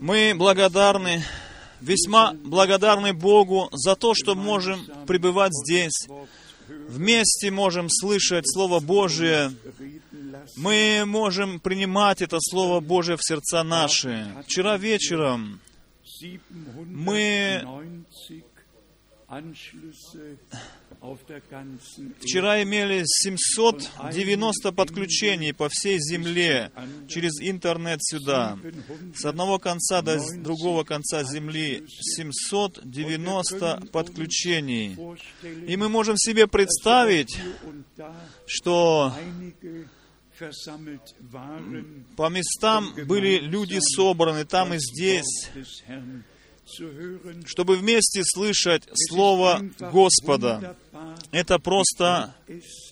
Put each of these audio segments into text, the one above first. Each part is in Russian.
Мы благодарны, весьма благодарны Богу за то, что можем пребывать здесь. Вместе можем слышать Слово Божие. Мы можем принимать это Слово Божие в сердца наши. Вчера вечером мы Вчера имели 790 подключений по всей земле через интернет сюда. С одного конца до другого конца земли 790 подключений. И мы можем себе представить, что по местам были люди собраны, там и здесь, чтобы вместе слышать Слово Господа. Это просто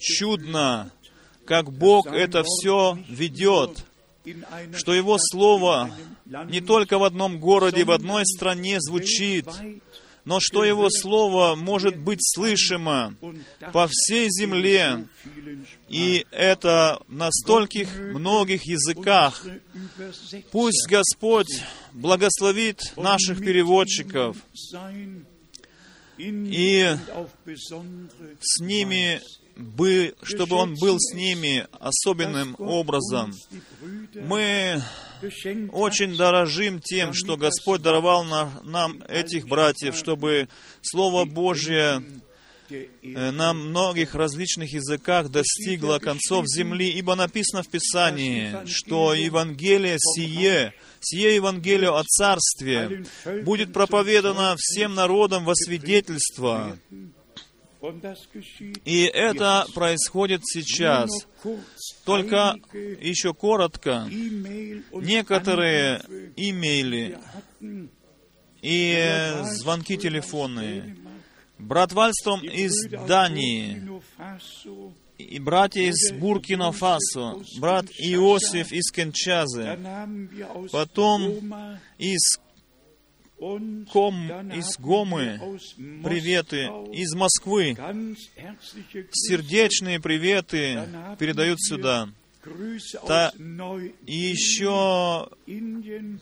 чудно, как Бог это все ведет, что Его Слово не только в одном городе, в одной стране звучит, но что Его Слово может быть слышимо по всей земле, и это на стольких многих языках. Пусть Господь благословит наших переводчиков, и с ними бы, чтобы Он был с ними особенным образом. Мы очень дорожим тем, что Господь даровал на, нам этих братьев, чтобы Слово Божье э, на многих различных языках достигло концов земли, ибо написано в Писании, что Евангелие сие, сие Евангелие о Царстве будет проповедано всем народам во свидетельство. И это происходит сейчас. Только еще коротко. Некоторые имейли и звонки телефонные. Брат Вальстром из Дании, и братья из Буркино-Фасо, брат Иосиф из Кенчазы, потом из Ком, из Гомы, приветы, из Москвы, сердечные приветы передают сюда. Та, и еще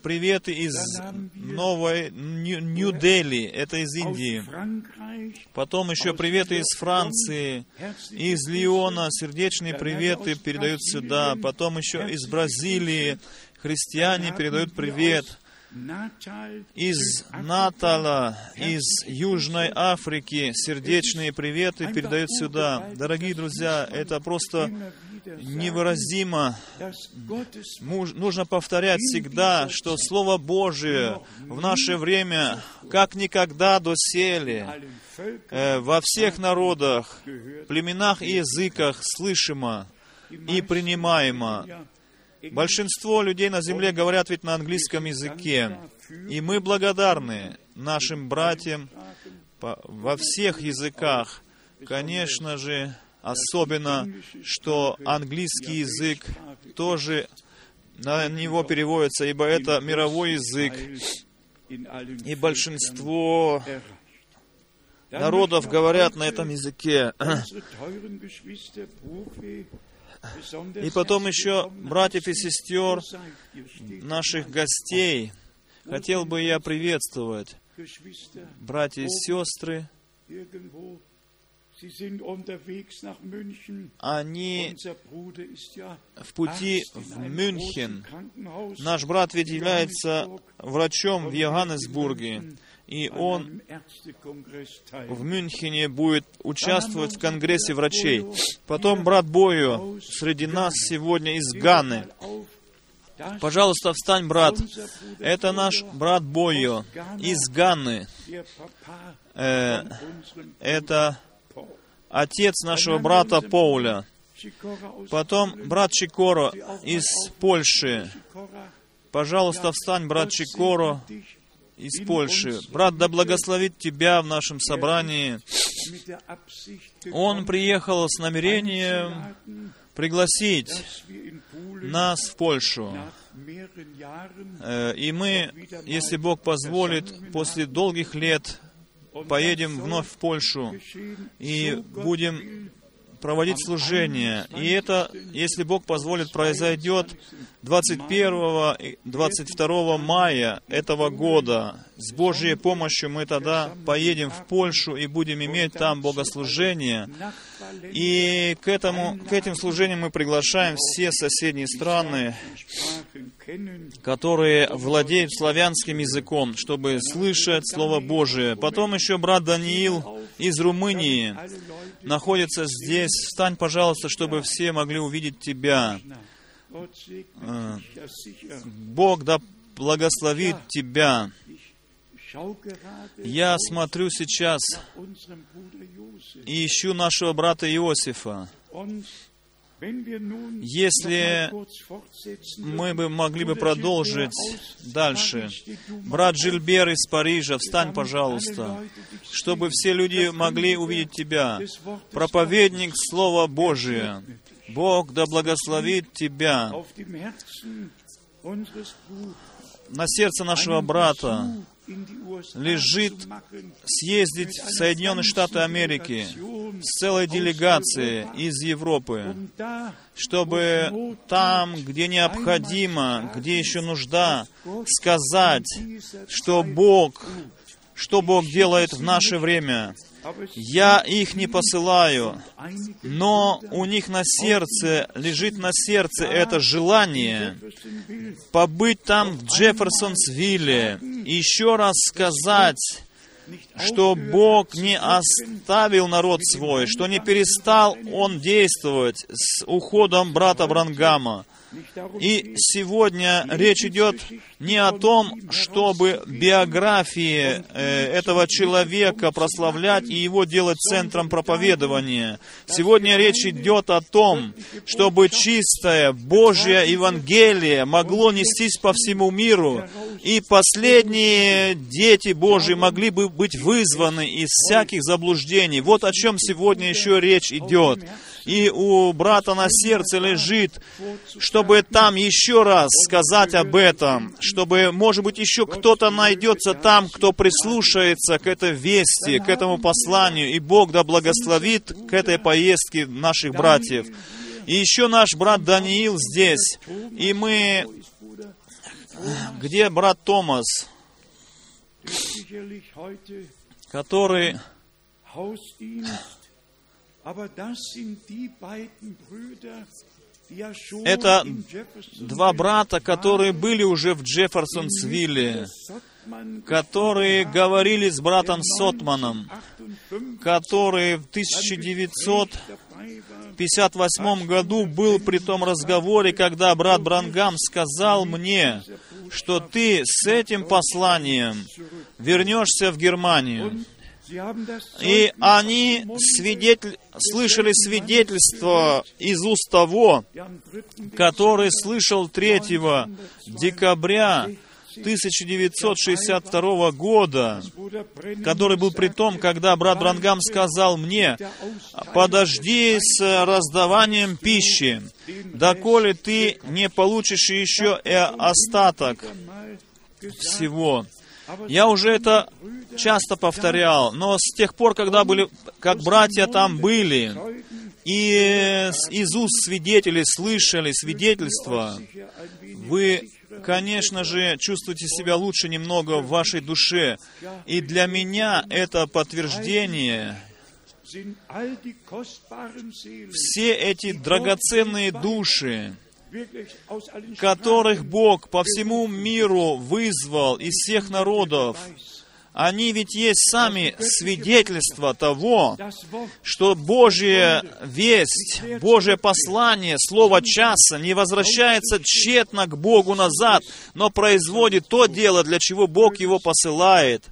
приветы из Новой Нью-Дели, это из Индии. Потом еще приветы из Франции, из Лиона, сердечные приветы передают сюда. Потом еще из Бразилии христиане передают привет из Натала, из Южной Африки сердечные приветы передают сюда. Дорогие друзья, это просто невыразимо. Нужно повторять всегда, что Слово Божие в наше время как никогда доселе э, во всех народах, племенах и языках слышимо и принимаемо. Большинство людей на земле говорят ведь на английском языке. И мы благодарны нашим братьям во всех языках. Конечно же, особенно, что английский язык тоже на него переводится, ибо это мировой язык. И большинство народов говорят на этом языке. И потом еще братьев и сестер, наших гостей, хотел бы я приветствовать. Братья и сестры, они в пути в Мюнхен. Наш брат ведь является врачом в Йоганнесбурге и он в Мюнхене будет участвовать в Конгрессе врачей. Потом брат Бою среди нас сегодня из Ганы. Пожалуйста, встань, брат. Это наш брат Бойо из Ганны. Э, это отец нашего брата Поуля. Потом брат Чикоро из Польши. Пожалуйста, встань, брат Чикоро из Польши. Брат, да благословит тебя в нашем собрании. Он приехал с намерением пригласить нас в Польшу. Э, и мы, если Бог позволит, после долгих лет поедем вновь в Польшу и будем проводить служение. И это, если Бог позволит, произойдет 21 и 22 мая этого года. С Божьей помощью мы тогда поедем в Польшу и будем иметь там богослужение. И к, этому, к этим служениям мы приглашаем все соседние страны, которые владеют славянским языком, чтобы слышать Слово Божие. Потом еще брат Даниил из Румынии находится здесь. Встань, пожалуйста, чтобы все могли увидеть тебя. Э, Бог да благословит тебя. Я смотрю сейчас и ищу нашего брата Иосифа. Если мы бы могли бы продолжить дальше. Брат Жильбер из Парижа, встань, пожалуйста, чтобы все люди могли увидеть тебя. Проповедник Слова Божия. Бог да благословит тебя на сердце нашего брата лежит съездить в Соединенные Штаты Америки с целой делегацией из Европы, чтобы там, где необходимо, где еще нужда, сказать, что Бог, что Бог делает в наше время, я их не посылаю, но у них на сердце, лежит на сердце это желание побыть там в Джефферсонсвилле, и еще раз сказать, что Бог не оставил народ свой, что не перестал Он действовать с уходом брата Брангама. И сегодня речь идет не о том, чтобы биографии э, этого человека прославлять и его делать центром проповедования. Сегодня речь идет о том, чтобы чистое Божье Евангелие могло нестись по всему миру, и последние дети Божьи могли бы быть вызваны из всяких заблуждений. Вот о чем сегодня еще речь идет и у брата на сердце лежит, чтобы там еще раз сказать об этом, чтобы, может быть, еще кто-то найдется там, кто прислушается к этой вести, к этому посланию, и Бог да благословит к этой поездке наших братьев. И еще наш брат Даниил здесь, и мы... Где брат Томас, который это два брата, которые были уже в Джефферсонсвилле, которые говорили с братом Сотманом, который в 1958 году был при том разговоре, когда брат Брангам сказал мне, что ты с этим посланием вернешься в Германию. И они свидетель... слышали свидетельство из уст того, который слышал 3 декабря 1962 года, который был при том, когда брат Брангам сказал мне, подожди с раздаванием пищи, доколе ты не получишь еще и остаток всего. Я уже это часто повторял, но с тех пор, когда были, как братья там были, и из уст свидетелей слышали свидетельства, вы, конечно же, чувствуете себя лучше немного в вашей душе. И для меня это подтверждение, все эти драгоценные души, которых Бог по всему миру вызвал из всех народов, они ведь есть сами свидетельства того, что Божья весть, Божье послание, Слово часа не возвращается тщетно к Богу назад, но производит то дело, для чего Бог его посылает.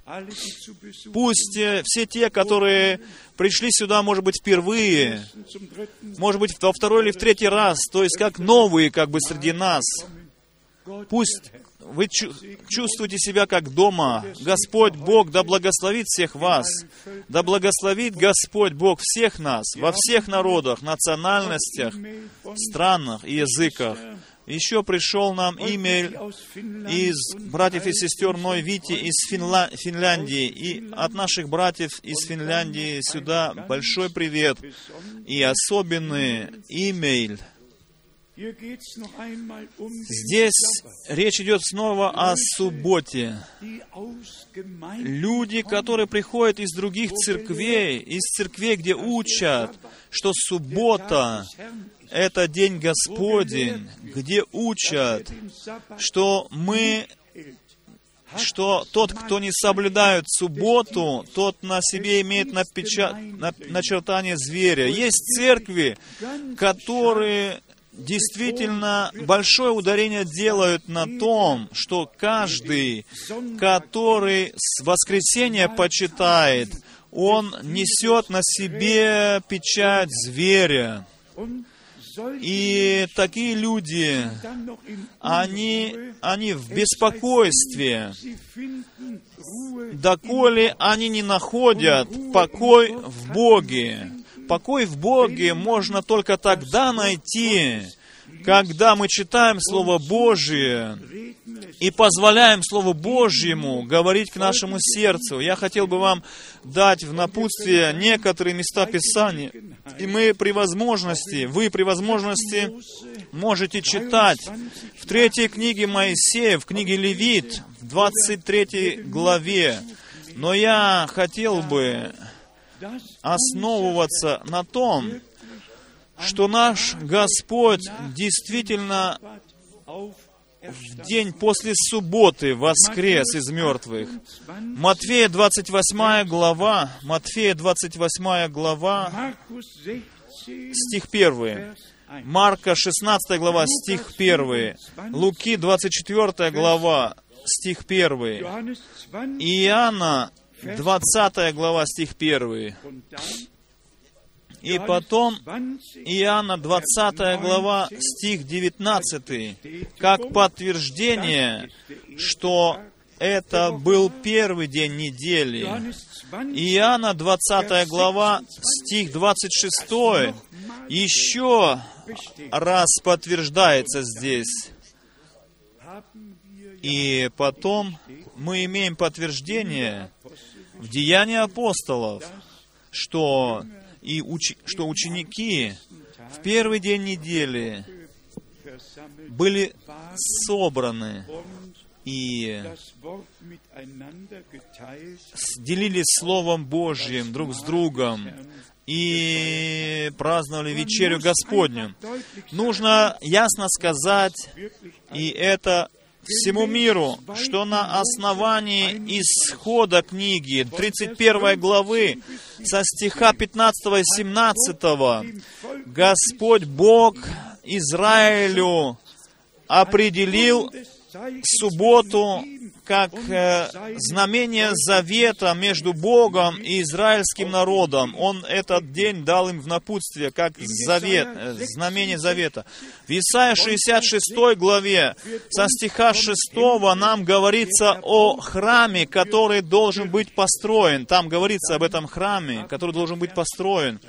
Пусть э, все те, которые пришли сюда, может быть, впервые, может быть, во второй или в третий раз, то есть как новые, как бы среди нас, пусть вы чувствуете себя как дома. Господь Бог да благословит всех вас. Да благословит Господь Бог всех нас, во всех народах, национальностях, странах и языках. Еще пришел нам имейл из братьев и сестер Ной Вити из Финла... Финляндии. И от наших братьев из Финляндии сюда большой привет. И особенный имейл Здесь речь идет снова о субботе. Люди, которые приходят из других церквей, из церквей, где учат, что суббота — это день Господень, где учат, что мы что тот, кто не соблюдает субботу, тот на себе имеет напеча... начертание зверя. Есть церкви, которые действительно большое ударение делают на том, что каждый, который с воскресенья почитает, он несет на себе печать зверя. И такие люди, они, они в беспокойстве, доколе они не находят покой в Боге. Покой в Боге можно только тогда найти, когда мы читаем Слово Божие и позволяем Слову Божьему говорить к нашему сердцу. Я хотел бы вам дать в напутствие некоторые места Писания, и мы при возможности, вы при возможности можете читать в третьей книге Моисея, в книге Левит, в 23 главе. Но я хотел бы основываться на том, что наш Господь действительно в день после субботы воскрес из мертвых. Матфея 28 глава, Матфея 28 глава, стих 1. Марка 16 глава, стих 1. Луки 24 глава, стих 1. Иоанна 20 глава, стих 1. И потом Иоанна 20 глава, стих 19, как подтверждение, что это был первый день недели. Иоанна 20 глава, стих 26, еще раз подтверждается здесь. И потом мы имеем подтверждение в Деянии апостолов, что, и уч, что ученики в первый день недели были собраны и делились Словом Божьим друг с другом и праздновали вечерю Господню. Нужно ясно сказать, и это всему миру, что на основании исхода книги 31 главы со стиха 15 и 17 Господь Бог Израилю определил субботу как э, знамение завета между Богом и израильским народом. Он этот день дал им в напутствие, как завет, э, знамение завета. В Исаии 66 главе, со стиха 6 нам говорится о храме, который должен быть построен. Там говорится об этом храме, который должен быть построен.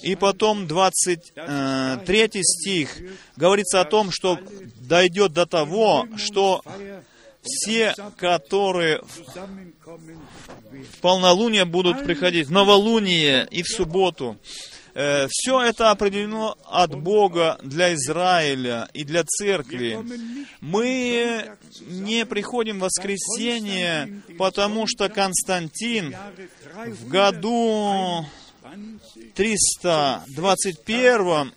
И потом 23 э, стих говорится о том, что дойдет до того, что все, которые в полнолуние будут приходить, в новолуние и в субботу, э, все это определено от Бога для Израиля и для церкви. Мы не приходим в воскресенье, потому что Константин в году 321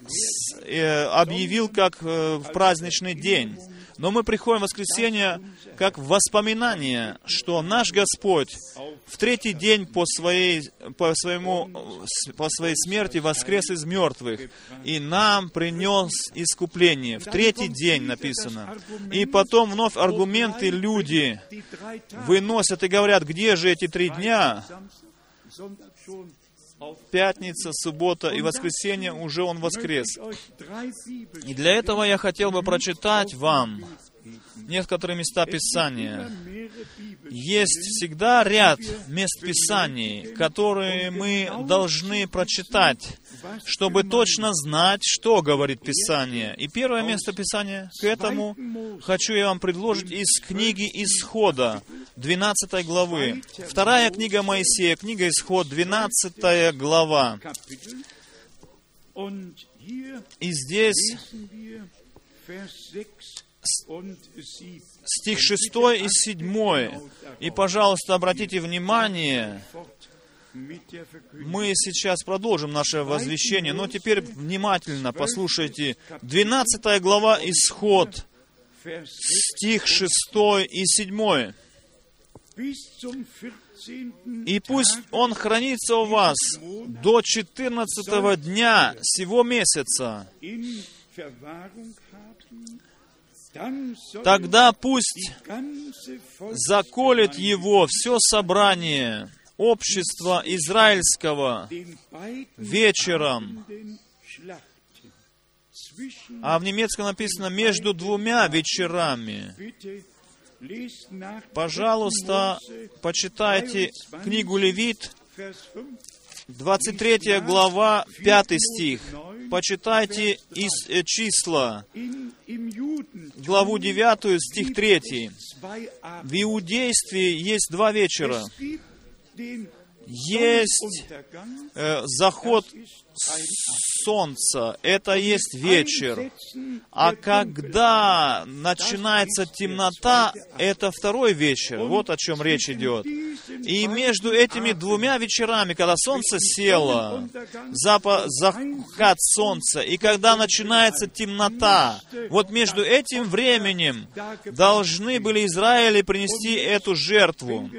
э, объявил как э, в праздничный день. Но мы приходим в воскресенье как воспоминание, что наш Господь в третий день по своей, по своему, по своей смерти воскрес из мертвых и нам принес искупление. В третий день написано. И потом вновь аргументы люди выносят и говорят, где же эти три дня? Пятница, суббота и воскресенье уже Он воскрес. И для этого я хотел бы прочитать вам некоторые места Писания. Есть всегда ряд мест Писаний, которые мы должны прочитать чтобы точно знать, что говорит Писание. И первое место Писания к этому хочу я вам предложить из книги Исхода, 12 главы. Вторая книга Моисея, книга Исход, 12 глава. И здесь стих 6 и 7. И, пожалуйста, обратите внимание, мы сейчас продолжим наше возвещение, но теперь внимательно послушайте. 12 глава Исход, стих 6 и 7. И пусть он хранится у вас до 14 дня сего месяца. Тогда пусть заколет его все собрание общества израильского вечером. А в немецком написано «между двумя вечерами». Пожалуйста, почитайте книгу Левит, 23 глава, 5 стих. Почитайте из э, числа, главу 9, стих 3. В иудействе есть два вечера. den Есть э, заход солнца, это есть вечер. А когда начинается темнота, это второй вечер. Вот о чем речь идет. И между этими двумя вечерами, когда солнце село, запад, заход солнца, и когда начинается темнота, вот между этим временем должны были Израили принести эту жертву,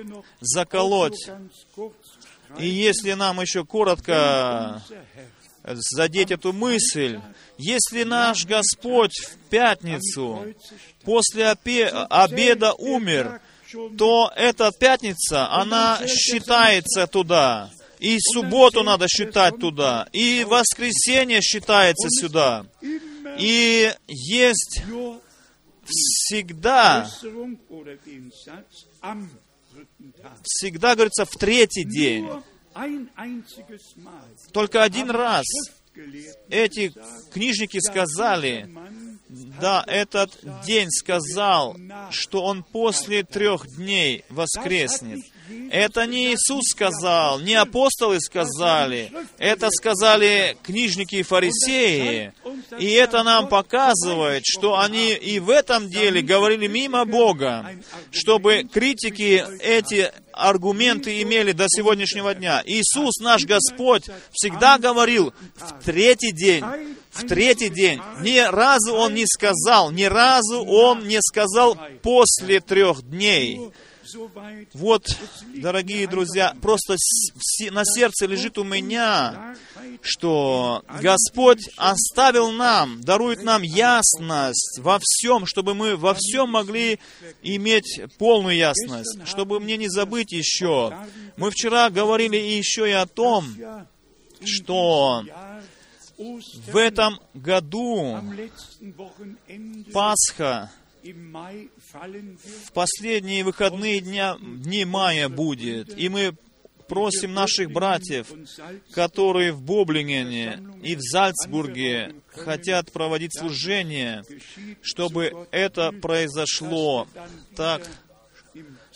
заколоть. И если нам еще коротко задеть эту мысль, если наш Господь в пятницу после обеда умер, то эта пятница, она считается туда. И субботу надо считать туда. И воскресенье считается сюда. И есть всегда всегда говорится в третий день. Только один раз эти книжники сказали, да, этот день сказал, что он после трех дней воскреснет. Это не Иисус сказал, не апостолы сказали, это сказали книжники и фарисеи. И это нам показывает, что они и в этом деле говорили мимо Бога, чтобы критики эти аргументы имели до сегодняшнего дня. Иисус, наш Господь, всегда говорил в третий день, в третий день. Ни разу Он не сказал, ни разу Он не сказал после трех дней. Вот, дорогие друзья, просто на сердце лежит у меня, что Господь оставил нам, дарует нам ясность во всем, чтобы мы во всем могли иметь полную ясность, чтобы мне не забыть еще. Мы вчера говорили еще и о том, что в этом году Пасха в последние выходные дня, дни мая будет, и мы просим наших братьев, которые в Боблингене и в Зальцбурге хотят проводить служение, чтобы это произошло так,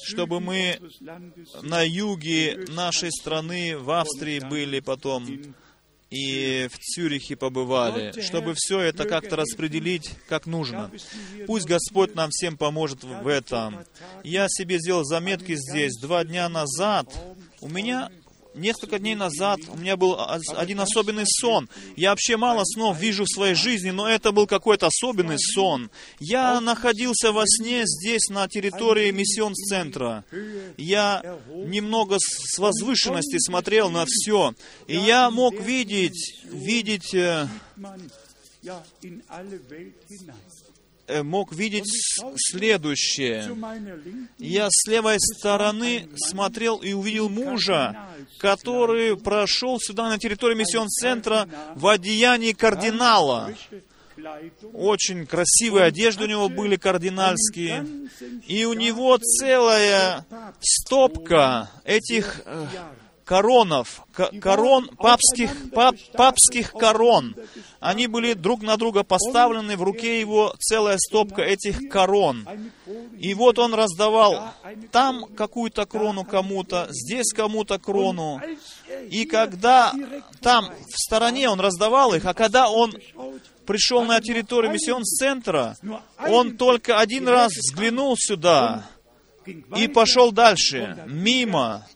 чтобы мы на юге нашей страны, в Австрии были потом, и в Цюрихе побывали, чтобы все это как-то распределить как нужно. Пусть Господь нам всем поможет в этом. Я себе сделал заметки здесь. Два дня назад у меня несколько дней назад у меня был один особенный сон. Я вообще мало снов вижу в своей жизни, но это был какой-то особенный сон. Я находился во сне здесь, на территории миссион-центра. Я немного с возвышенности смотрел на все. И я мог видеть, видеть Э, мог видеть следующее. Я с левой стороны смотрел и увидел мужа, который прошел сюда на территорию миссион-центра в одеянии кардинала. Очень красивые одежды у него были кардинальские. И у него целая стопка этих э, коронов, корон, папских, пап, папских корон. Они были друг на друга поставлены, в руке его целая стопка этих корон. И вот он раздавал там какую-то крону кому-то, здесь кому-то крону. И когда там в стороне он раздавал их, а когда он пришел на территорию миссион-центра, он только один раз взглянул сюда, и пошел дальше, мимо,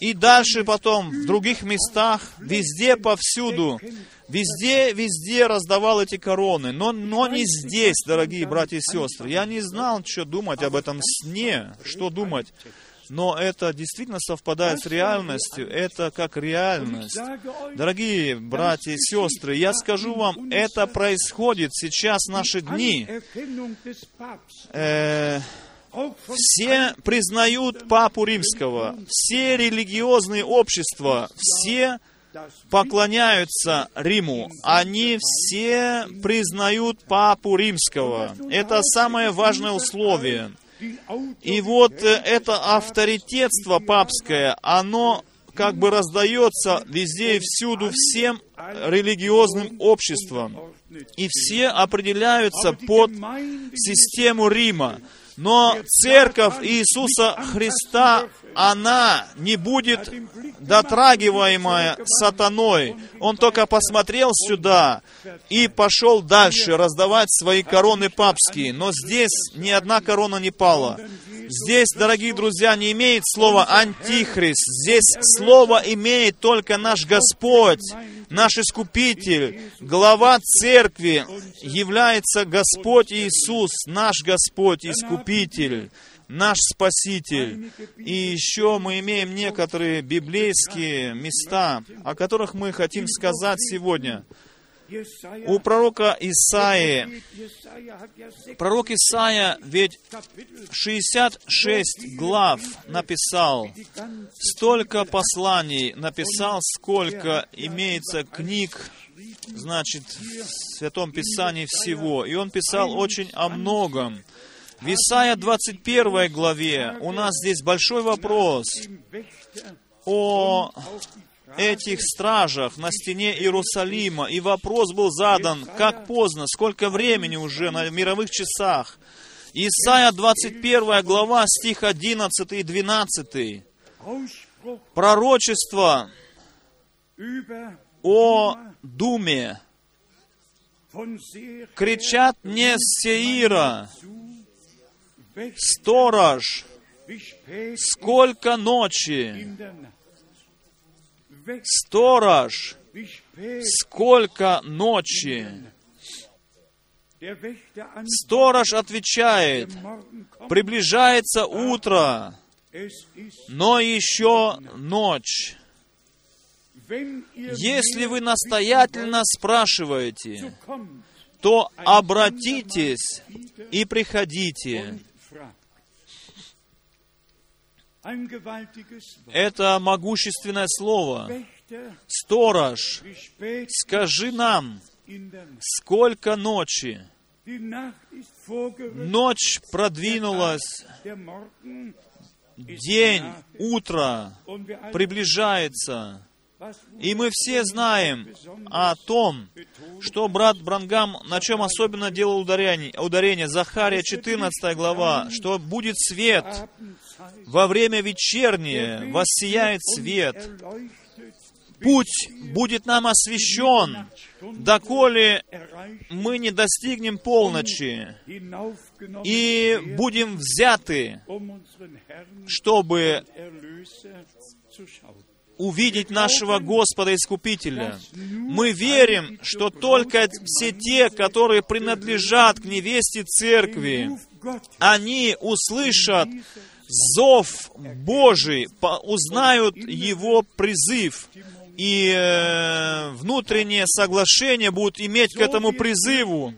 и дальше потом в других местах, везде, повсюду, везде, везде раздавал эти короны, но, но не здесь, дорогие братья и сестры. Я не знал, что думать об этом сне, что думать. Но это действительно совпадает с реальностью. Это как реальность. Дорогие братья и сестры, я скажу вам, это происходит сейчас в наши дни. Э, все признают Папу Римского, все религиозные общества, все поклоняются Риму. Они все признают Папу Римского. Это самое важное условие. И вот э, это авторитетство папское, оно как бы раздается везде и всюду всем религиозным обществам. И все определяются под систему Рима. Но церковь Иисуса Христа, она не будет дотрагиваемая сатаной. Он только посмотрел сюда и пошел дальше раздавать свои короны папские. Но здесь ни одна корона не пала. Здесь, дорогие друзья, не имеет слова «антихрист». Здесь слово имеет только наш Господь, наш Искупитель, глава церкви является Господь Иисус, наш Господь Искупитель, наш Спаситель. И еще мы имеем некоторые библейские места, о которых мы хотим сказать сегодня – у пророка Исаии, пророк Исаия ведь 66 глав написал, столько посланий написал, сколько имеется книг, значит, в Святом Писании всего. И он писал очень о многом. В Исаия 21 главе у нас здесь большой вопрос о этих стражах на стене Иерусалима, и вопрос был задан, как поздно, сколько времени уже на мировых часах. Исайя 21 глава, стих 11 и 12. Пророчество о Думе. Кричат не с Сеира, сторож, сколько ночи, Сторож, сколько ночи? Сторож отвечает, приближается утро, но еще ночь. Если вы настоятельно спрашиваете, то обратитесь и приходите. Это могущественное слово. Сторож, скажи нам, сколько ночи? Ночь продвинулась, день, утро приближается. И мы все знаем о том, что брат Брангам на чем особенно делал ударение, ударение. Захария 14 глава, что будет свет, во время вечернее воссияет свет, путь будет нам освещен, доколе мы не достигнем полночи и будем взяты, чтобы увидеть нашего Господа Искупителя. Мы верим, что только все те, которые принадлежат к невесте церкви, они услышат зов Божий, узнают Его призыв, и э, внутреннее соглашение будут иметь к этому призыву.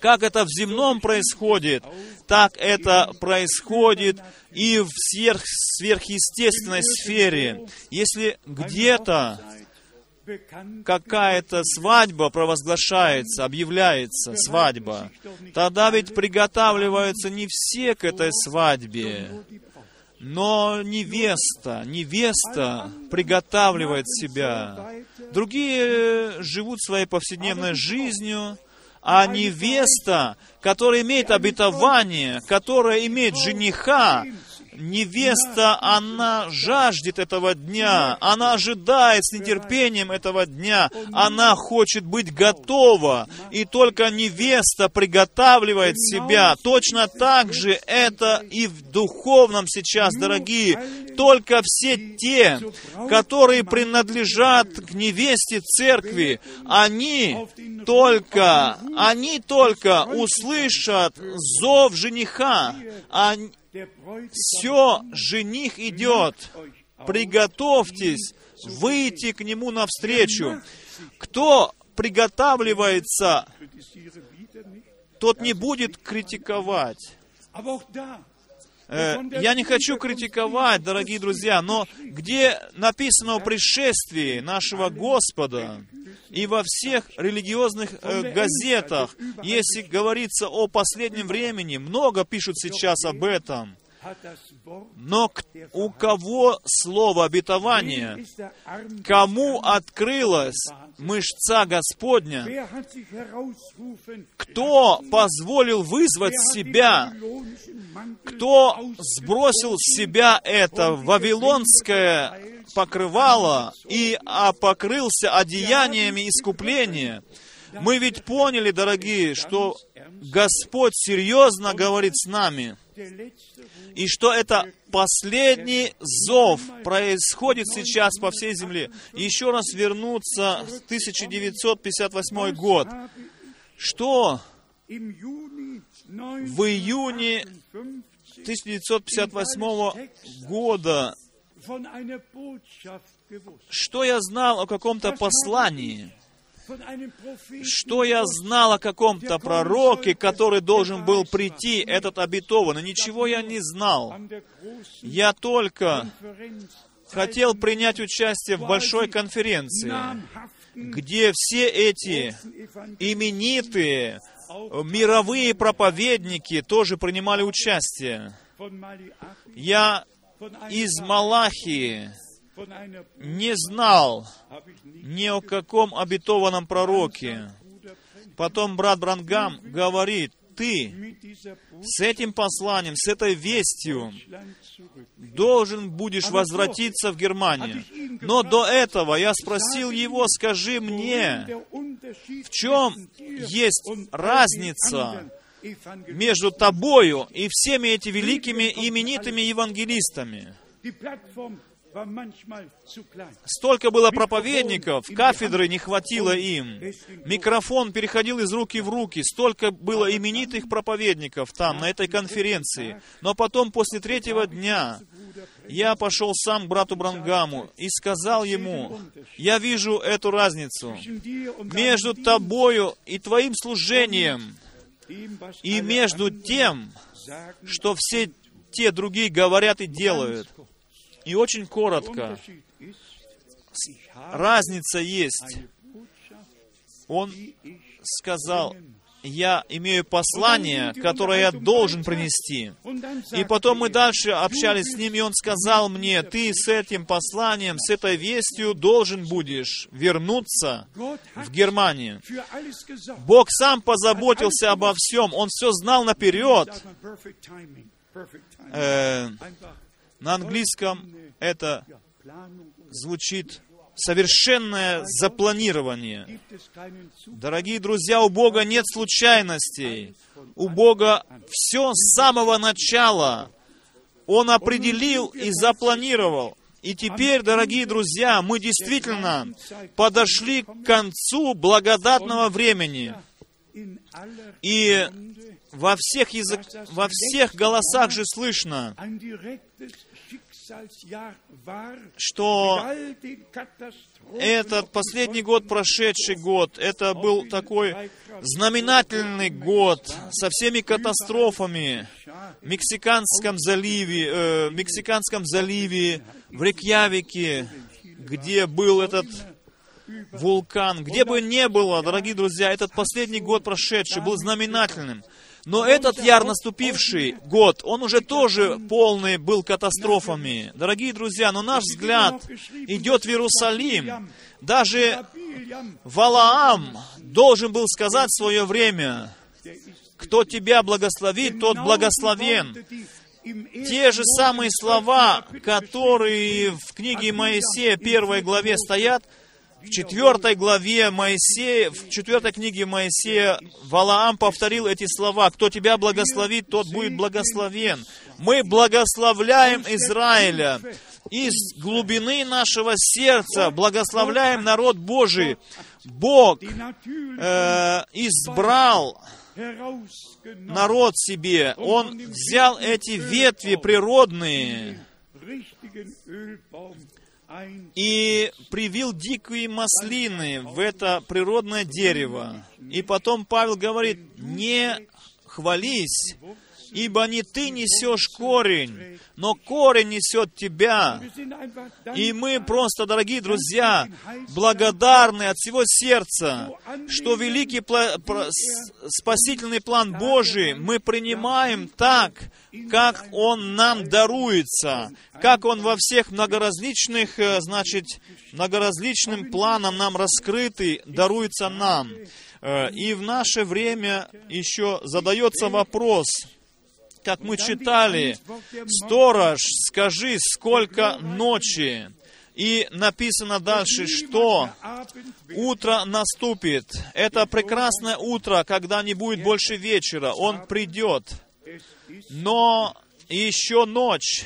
Как это в земном происходит, так это происходит и в сверх, сверхъестественной сфере. Если где-то какая-то свадьба провозглашается, объявляется свадьба, тогда ведь приготавливаются не все к этой свадьбе, Но невеста, невеста приготавливает себя. Другие живут своей повседневной жизнью, а невеста, которая имеет обетование, которая имеет жениха, невеста, она жаждет этого дня, она ожидает с нетерпением этого дня, она хочет быть готова, и только невеста приготавливает себя. Точно так же это и в духовном сейчас, дорогие. Только все те, которые принадлежат к невесте церкви, они только, они только услышат зов жениха, они, все, жених идет, приготовьтесь выйти к нему навстречу. Кто приготавливается, тот не будет критиковать. Э, я не хочу критиковать, дорогие друзья, но где написано о пришествии нашего Господа, и во всех религиозных э, газетах, если говорится о последнем времени, много пишут сейчас об этом. Но у кого слово обетования? Кому открылась мышца Господня? Кто позволил вызвать себя? Кто сбросил с себя это вавилонское покрывало и покрылся одеяниями искупления? Мы ведь поняли, дорогие, что Господь серьезно говорит с нами и что это последний зов происходит сейчас по всей земле. еще раз вернуться в 1958 год. Что в июне 1958 года, что я знал о каком-то послании, что я знал о каком-то пророке, который должен был прийти, этот обетованный? Ничего я не знал. Я только хотел принять участие в большой конференции, где все эти именитые мировые проповедники тоже принимали участие. Я из Малахии не знал ни о каком обетованном пророке. Потом брат Брангам говорит, ты с этим посланием, с этой вестью должен будешь возвратиться в Германию. Но до этого я спросил его, скажи мне, в чем есть разница между тобою и всеми этими великими именитыми евангелистами? Столько было проповедников, кафедры не хватило им. Микрофон переходил из руки в руки. Столько было именитых проповедников там, на этой конференции. Но потом, после третьего дня, я пошел сам к брату Брангаму и сказал ему, я вижу эту разницу между тобою и твоим служением, и между тем, что все те другие говорят и делают. И очень коротко, разница есть. Он сказал, я имею послание, которое я должен принести. И потом мы дальше общались с ним, и он сказал мне, ты с этим посланием, с этой вестью должен будешь вернуться в Германию. Бог сам позаботился обо всем, Он все знал наперед. Э, на английском это звучит совершенное запланирование. Дорогие друзья, у Бога нет случайностей. У Бога все с самого начала. Он определил и запланировал. И теперь, дорогие друзья, мы действительно подошли к концу благодатного времени. И во всех, язык, во всех голосах же слышно, что этот последний год, прошедший год, это был такой знаменательный год со всеми катастрофами в Мексиканском заливе, э, в Мексиканском заливе, в Рекьявике, где был этот вулкан, где бы ни было, дорогие друзья, этот последний год прошедший был знаменательным. Но этот яр наступивший год, он уже тоже полный был катастрофами. Дорогие друзья, но наш взгляд идет в Иерусалим. Даже Валаам должен был сказать в свое время, кто тебя благословит, тот благословен. Те же самые слова, которые в книге Моисея, первой главе стоят, в четвертой главе Моисея, в четвертой книге Моисея Валаам повторил эти слова. «Кто тебя благословит, тот будет благословен». Мы благословляем Израиля из глубины нашего сердца, благословляем народ Божий. Бог э, избрал народ себе. Он взял эти ветви природные и привил дикие маслины в это природное дерево. И потом Павел говорит, не хвались, ибо не ты несешь корень, но корень несет тебя. И мы просто, дорогие друзья, благодарны от всего сердца, что великий спасительный план Божий мы принимаем так, как Он нам даруется, как Он во всех многоразличных, э, значит, многоразличным планам нам раскрытый, даруется нам. Э, и в наше время еще задается вопрос, как мы читали, «Сторож, скажи, сколько ночи?» И написано дальше, что утро наступит. Это прекрасное утро, когда не будет больше вечера. Он придет. Но еще ночь.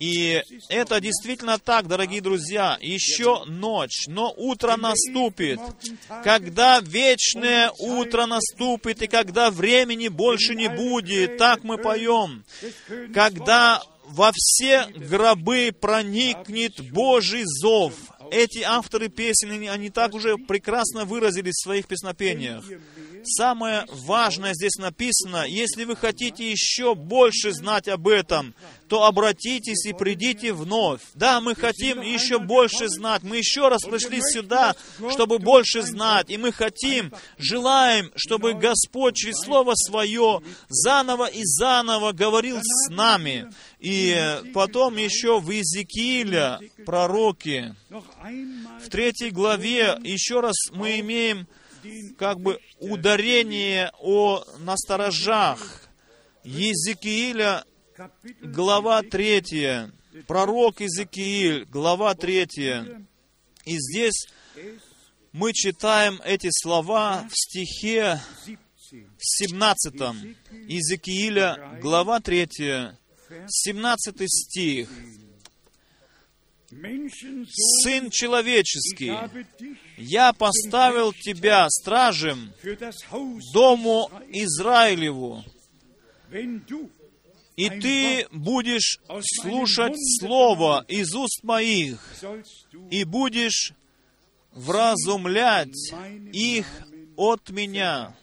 И это действительно так, дорогие друзья, еще ночь, но утро наступит. Когда вечное утро наступит, и когда времени больше не будет, так мы поем. Когда во все гробы проникнет Божий зов. Эти авторы песен, они так уже прекрасно выразились в своих песнопениях. Самое важное здесь написано, если вы хотите еще больше знать об этом, то обратитесь и придите вновь. Да, мы хотим еще больше знать. Мы еще раз пришли сюда, чтобы больше знать. И мы хотим, желаем, чтобы Господь через Слово Свое заново и заново говорил с нами. И потом еще в Иезекииля, пророки, в третьей главе еще раз мы имеем как бы ударение о насторожах. Езекииля, глава третья, пророк Иезекииль, глава третья. И здесь мы читаем эти слова в стихе 17. Иезекииля, глава 3, 17 стих. Сын человеческий, я поставил тебя стражем дому Израилеву, и ты будешь слушать слово из уст моих, и будешь вразумлять их от меня.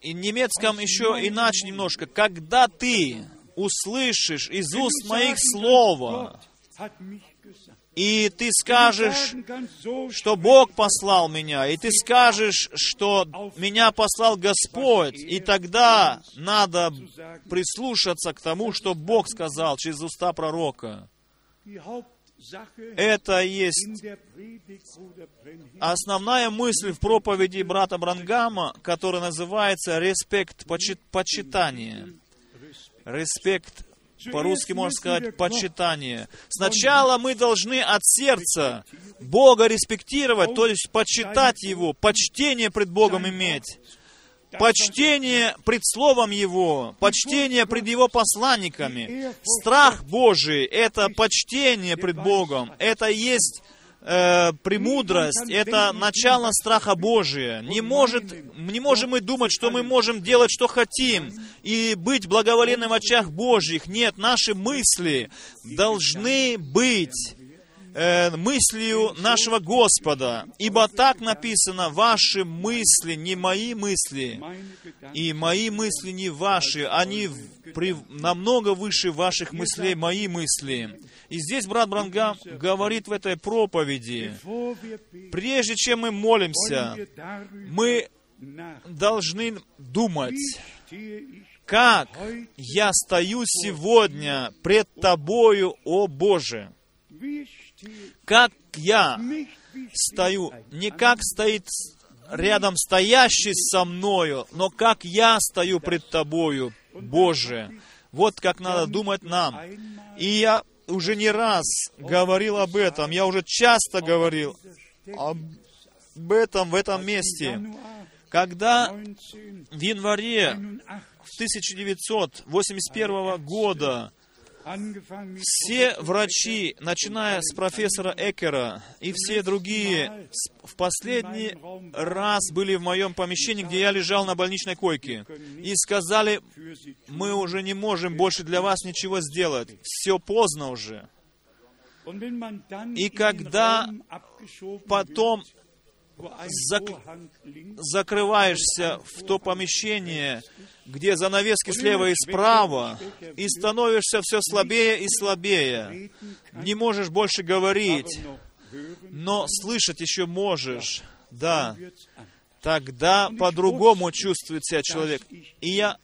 И немецком еще иначе немножко. Когда ты услышишь из уст моих слова, и ты скажешь, что Бог послал меня, и ты скажешь, что меня послал Господь, и тогда надо прислушаться к тому, что Бог сказал через уста пророка. Это есть основная мысль в проповеди брата Брангама, которая называется «респект, почитание». Респект, по-русски можно сказать, почитание. Сначала мы должны от сердца Бога респектировать, то есть почитать Его, почтение пред Богом иметь. Почтение пред Словом Его, почтение пред Его посланниками. Страх Божий — это почтение пред Богом. Это есть э, премудрость, это начало страха Божия. Не, может, не можем мы думать, что мы можем делать, что хотим, и быть благоволенным в очах Божьих. Нет, наши мысли должны быть э, мыслью нашего Господа. Ибо так написано, ваши мысли не мои мысли, и мои мысли не ваши, они при, намного выше ваших мыслей мои мысли. И здесь брат Брангам говорит в этой проповеди, прежде чем мы молимся, мы должны думать, как я стою сегодня пред Тобою, о Боже. Как я стою, не как стоит рядом стоящий со мною, но как я стою пред Тобою, Боже. Вот как надо думать нам. И я уже не раз говорил об этом, я уже часто говорил об этом в этом месте. Когда в январе 1981 года все врачи, начиная с профессора Экера и все другие, в последний раз были в моем помещении, где я лежал на больничной койке, и сказали, мы уже не можем больше для вас ничего сделать, все поздно уже. И когда потом зак... закрываешься в то помещение, где занавески слева и справа, и становишься все слабее и слабее. Не можешь больше говорить, но слышать еще можешь. Да, тогда по-другому чувствует себя человек. И я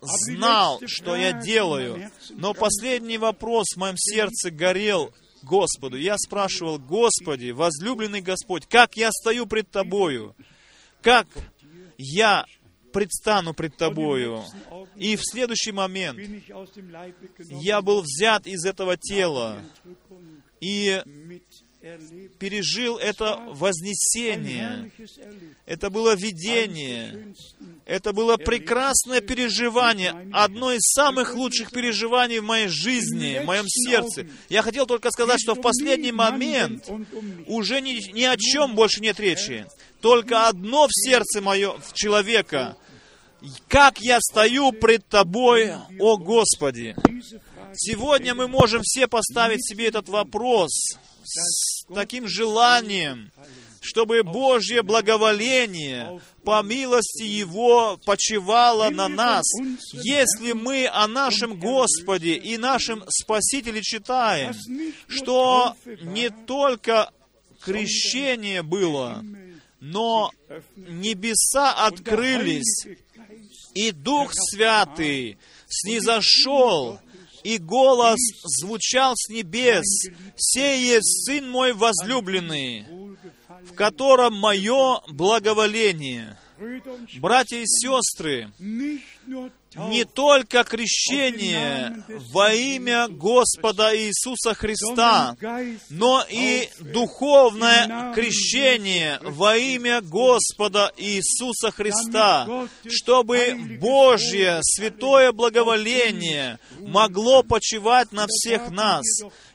знал, что я делаю, но последний вопрос в моем сердце горел Господу. Я спрашивал, Господи, возлюбленный Господь, как я стою пред Тобою? Как я предстану пред Тобою? И в следующий момент я был взят из этого тела и пережил это вознесение. Это было видение. Это было прекрасное переживание. Одно из самых лучших переживаний в моей жизни, в моем сердце. Я хотел только сказать, что в последний момент уже ни, ни о чем больше нет речи. Только одно в сердце мое, в человека. Как я стою пред Тобой, о Господи! Сегодня мы можем все поставить себе этот вопрос с таким желанием, чтобы Божье благоволение по милости Его почивало на нас. Если мы о нашем Господе и нашем Спасителе читаем, что не только крещение было, но небеса открылись, и Дух Святый снизошел и голос звучал с небес, «Сее Сын мой возлюбленный, в котором мое благоволение». Братья и сестры, не только крещение во имя Господа Иисуса Христа, но и духовное крещение во имя Господа Иисуса Христа, чтобы Божье святое благоволение могло почивать на всех нас.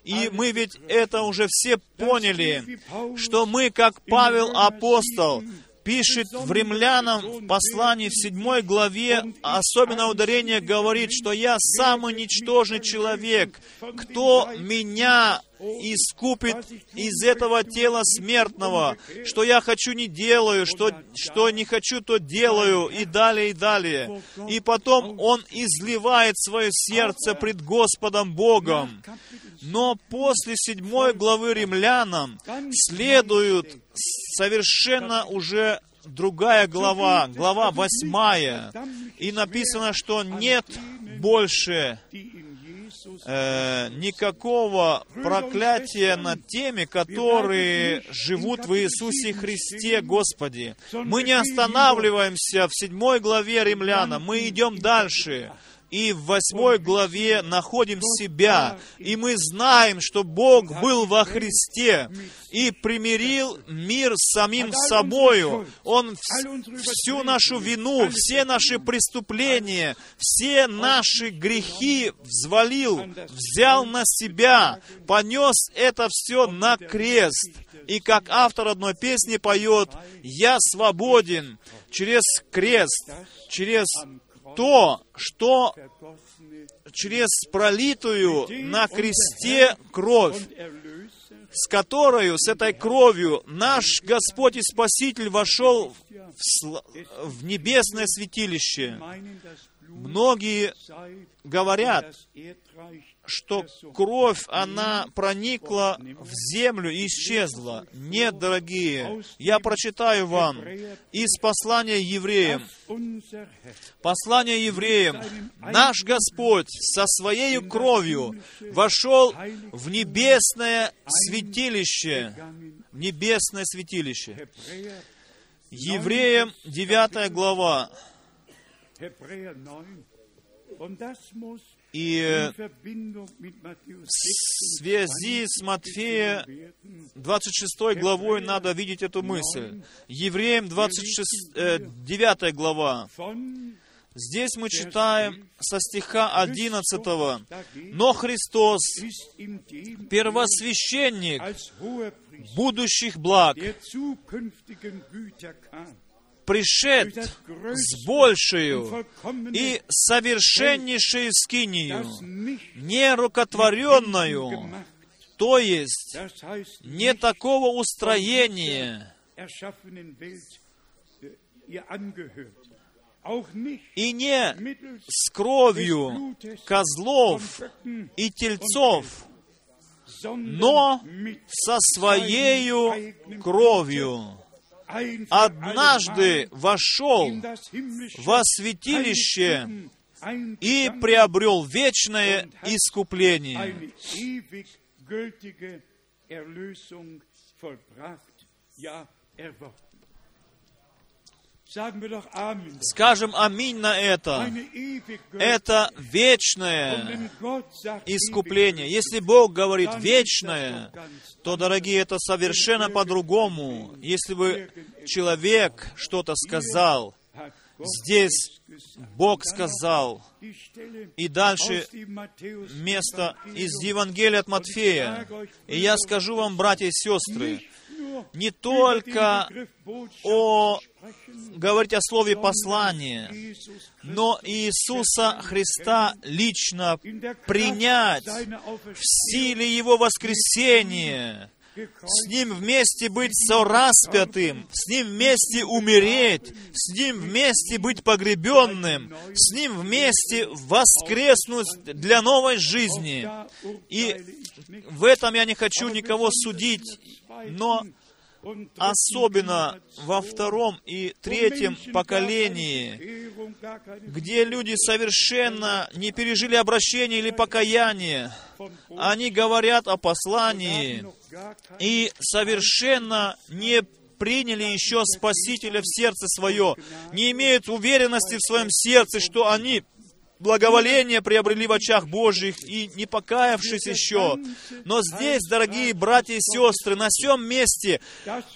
И мы ведь это уже все поняли, что мы, как Павел апостол, пишет в римлянам в послании в седьмой главе, особенно ударение говорит, что я самый ничтожный человек, кто меня искупит из этого тела смертного, что я хочу не делаю, что, что не хочу то делаю, и далее, и далее. И потом он изливает свое сердце пред Господом Богом. Но после седьмой главы римлянам следует совершенно уже другая глава, глава восьмая, и написано, что нет больше э, никакого проклятия над теми, которые живут в Иисусе Христе Господи. Мы не останавливаемся в седьмой главе римляна, мы идем дальше и в восьмой главе находим себя, и мы знаем, что Бог был во Христе и примирил мир с самим собою. Он всю нашу вину, все наши преступления, все наши грехи взвалил, взял на себя, понес это все на крест. И как автор одной песни поет, «Я свободен через крест, через то, что через пролитую на кресте кровь с которой, с этой кровью, наш Господь и Спаситель вошел в, сл- в небесное святилище. Многие говорят, что кровь, она проникла в землю и исчезла. Нет, дорогие, я прочитаю вам из послания евреям. Послание евреям. Наш Господь со Своей кровью вошел в небесное святилище. В небесное святилище. Евреям 9 глава. И в связи с Матфея 26 главой надо видеть эту мысль. Евреям 26, э, 9 глава. Здесь мы читаем со стиха 11. «Но Христос, первосвященник будущих благ, пришед с большую и совершеннейшей скинию, нерукотворенную, то есть не такого устроения, и не с кровью козлов и тельцов, но со своею кровью однажды вошел во святилище и приобрел вечное искупление. Скажем аминь на это. Это вечное искупление. Если Бог говорит вечное, то, дорогие, это совершенно по-другому. Если бы человек что-то сказал, здесь Бог сказал, и дальше место из Евангелия от Матфея. И я скажу вам, братья и сестры, не только о говорить о слове послания, но Иисуса Христа лично принять в силе Его воскресения, с Ним вместе быть сораспятым, с Ним вместе умереть, с Ним вместе быть погребенным, с Ним вместе воскреснуть для новой жизни. И в этом я не хочу никого судить, но особенно во втором и третьем поколении, где люди совершенно не пережили обращение или покаяние, они говорят о послании и совершенно не приняли еще Спасителя в сердце свое, не имеют уверенности в своем сердце, что они благоволение приобрели в очах Божьих и не покаявшись еще. Но здесь, дорогие братья и сестры, на всем месте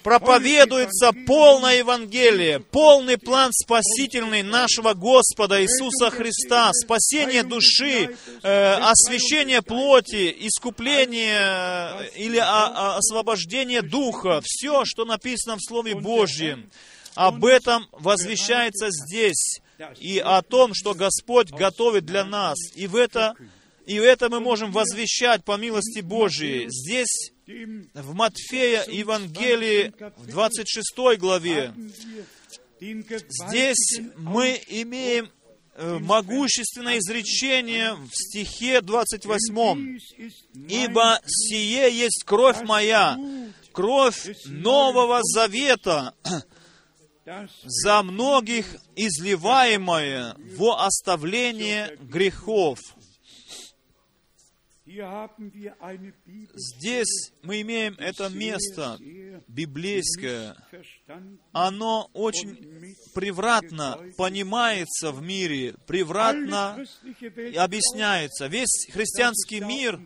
проповедуется полное Евангелие, полный план спасительный нашего Господа Иисуса Христа, спасение души, э, освящение плоти, искупление э, или о, о, освобождение духа, все, что написано в Слове Божьем. Об этом возвещается здесь и о том, что Господь готовит для нас. И в это, и в это мы можем возвещать по милости Божией. Здесь, в Матфея Евангелии, в 26 главе, здесь мы имеем могущественное изречение в стихе 28. «Ибо сие есть кровь моя, кровь Нового Завета, за многих изливаемое во оставление грехов. Здесь мы имеем это место библейское. Оно очень превратно понимается в мире, превратно объясняется. Весь христианский мир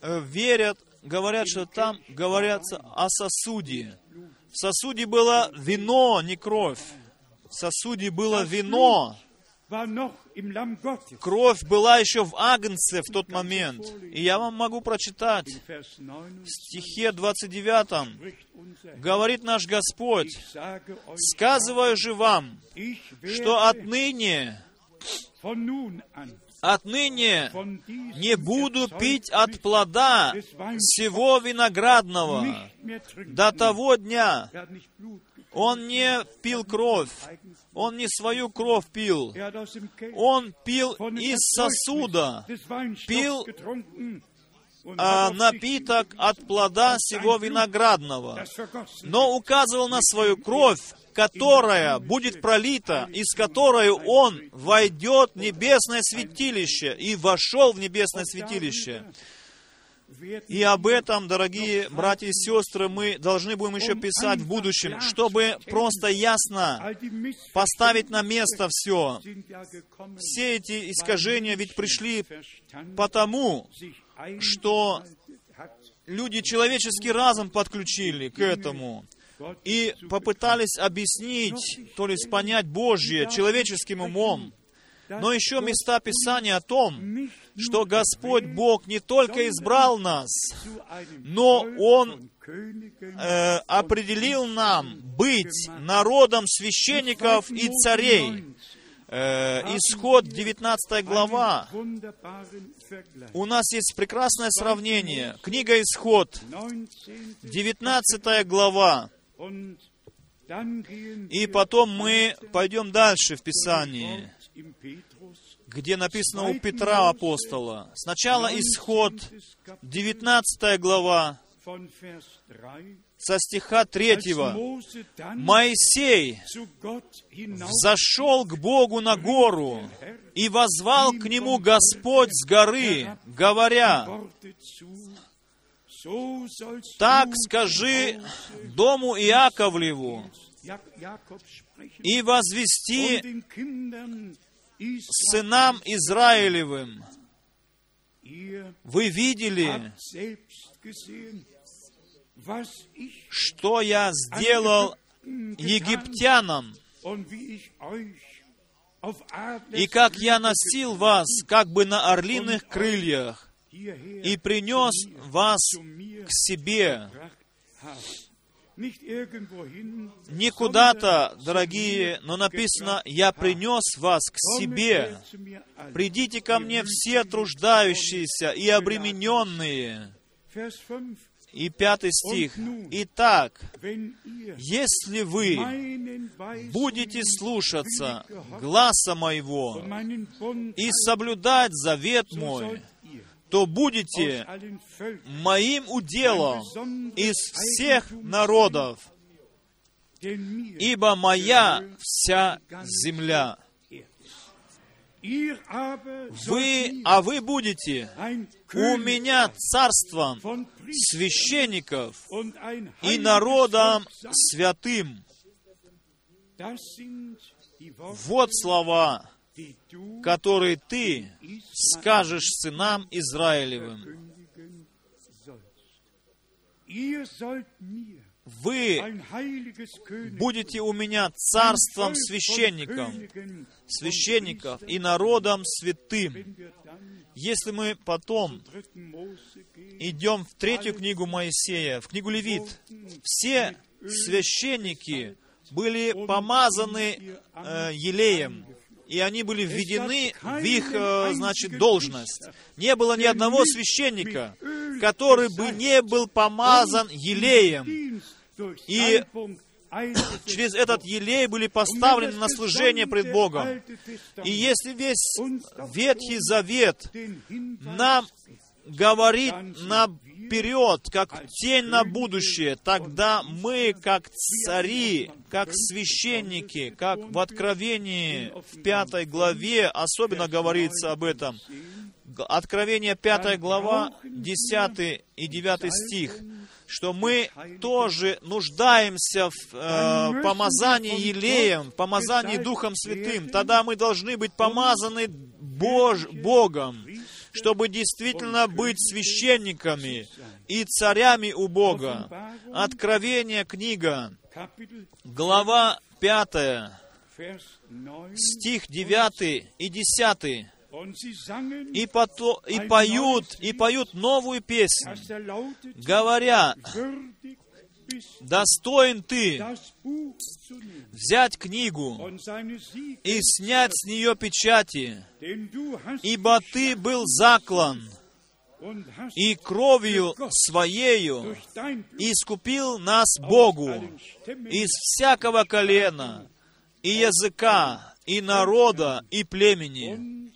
верят, говорят, что там говорятся о сосуде. В сосуде было вино, не кровь. В сосуде было вино. Кровь была еще в Агнце в тот момент. И я вам могу прочитать. В стихе 29 говорит наш Господь, «Сказываю же вам, что отныне Отныне не буду пить от плода всего виноградного до того дня. Он не пил кровь, он не свою кровь пил, он пил из сосуда, пил а, напиток от плода всего виноградного, но указывал на свою кровь, которая будет пролита, из которой он войдет в небесное святилище и вошел в небесное святилище. И об этом, дорогие братья и сестры, мы должны будем еще писать в будущем, чтобы просто ясно поставить на место все. Все эти искажения ведь пришли потому, что люди человеческий разум подключили к этому и попытались объяснить, то есть понять Божье человеческим умом. Но еще места Писания о том, что Господь Бог не только избрал нас, но Он э, определил нам быть народом священников и царей. Э, исход 19 глава. У нас есть прекрасное сравнение. Книга Исход, 19 глава. И потом мы пойдем дальше в Писании, где написано у Петра апостола. Сначала исход, 19 глава, со стиха 3. «Моисей взошел к Богу на гору, и возвал к нему Господь с горы, говоря, так скажи дому Иаковлеву и возвести сынам Израилевым. Вы видели, что я сделал египтянам, и как я носил вас как бы на орлиных крыльях, и принес вас к себе. Не куда-то, дорогие, но написано, «Я принес вас к себе». «Придите ко мне все труждающиеся и обремененные». И пятый стих. «Итак, если вы будете слушаться гласа моего и соблюдать завет мой, то будете моим уделом из всех народов, ибо моя вся земля. Вы, а вы будете у меня царством священников и народом святым. Вот слова который ты скажешь сынам Израилевым. Вы будете у меня царством священником, священников и народом святым. Если мы потом идем в третью книгу Моисея, в книгу Левит, все священники были помазаны э, елеем, и они были введены в их, э, значит, должность. Не было ни одного священника, который бы не был помазан елеем. И через этот елей были поставлены на служение пред Богом. И если весь Ветхий Завет нам говорит наперед, как тень на будущее, тогда мы, как цари, как священники, как в Откровении в пятой главе особенно говорится об этом, Откровение пятая глава, 10 и 9 стих, что мы тоже нуждаемся в э, помазании елеем, помазании Духом Святым. Тогда мы должны быть помазаны Бож, Богом чтобы действительно быть священниками и царями у Бога. Откровение книга, глава 5, стих 9 и 10. И, пото, и поют, и поют новую песнь, говоря, достоин ты взять книгу и снять с нее печати, ибо ты был заклан, и кровью Своею искупил нас Богу из всякого колена, и языка, и народа, и племени.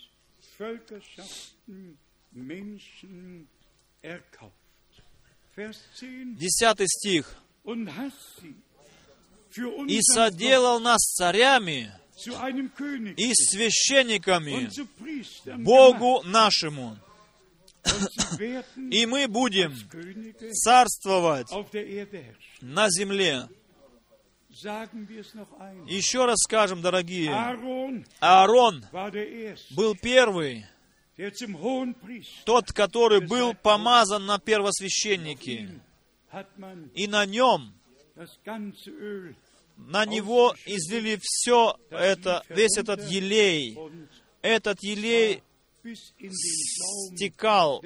Десятый стих. «И соделал нас царями и священниками Богу нашему, и мы будем царствовать на земле». Еще раз скажем, дорогие, Аарон был первый, тот, который был помазан на первосвященники, и на нем, на него излили все это, весь этот елей. Этот елей стекал,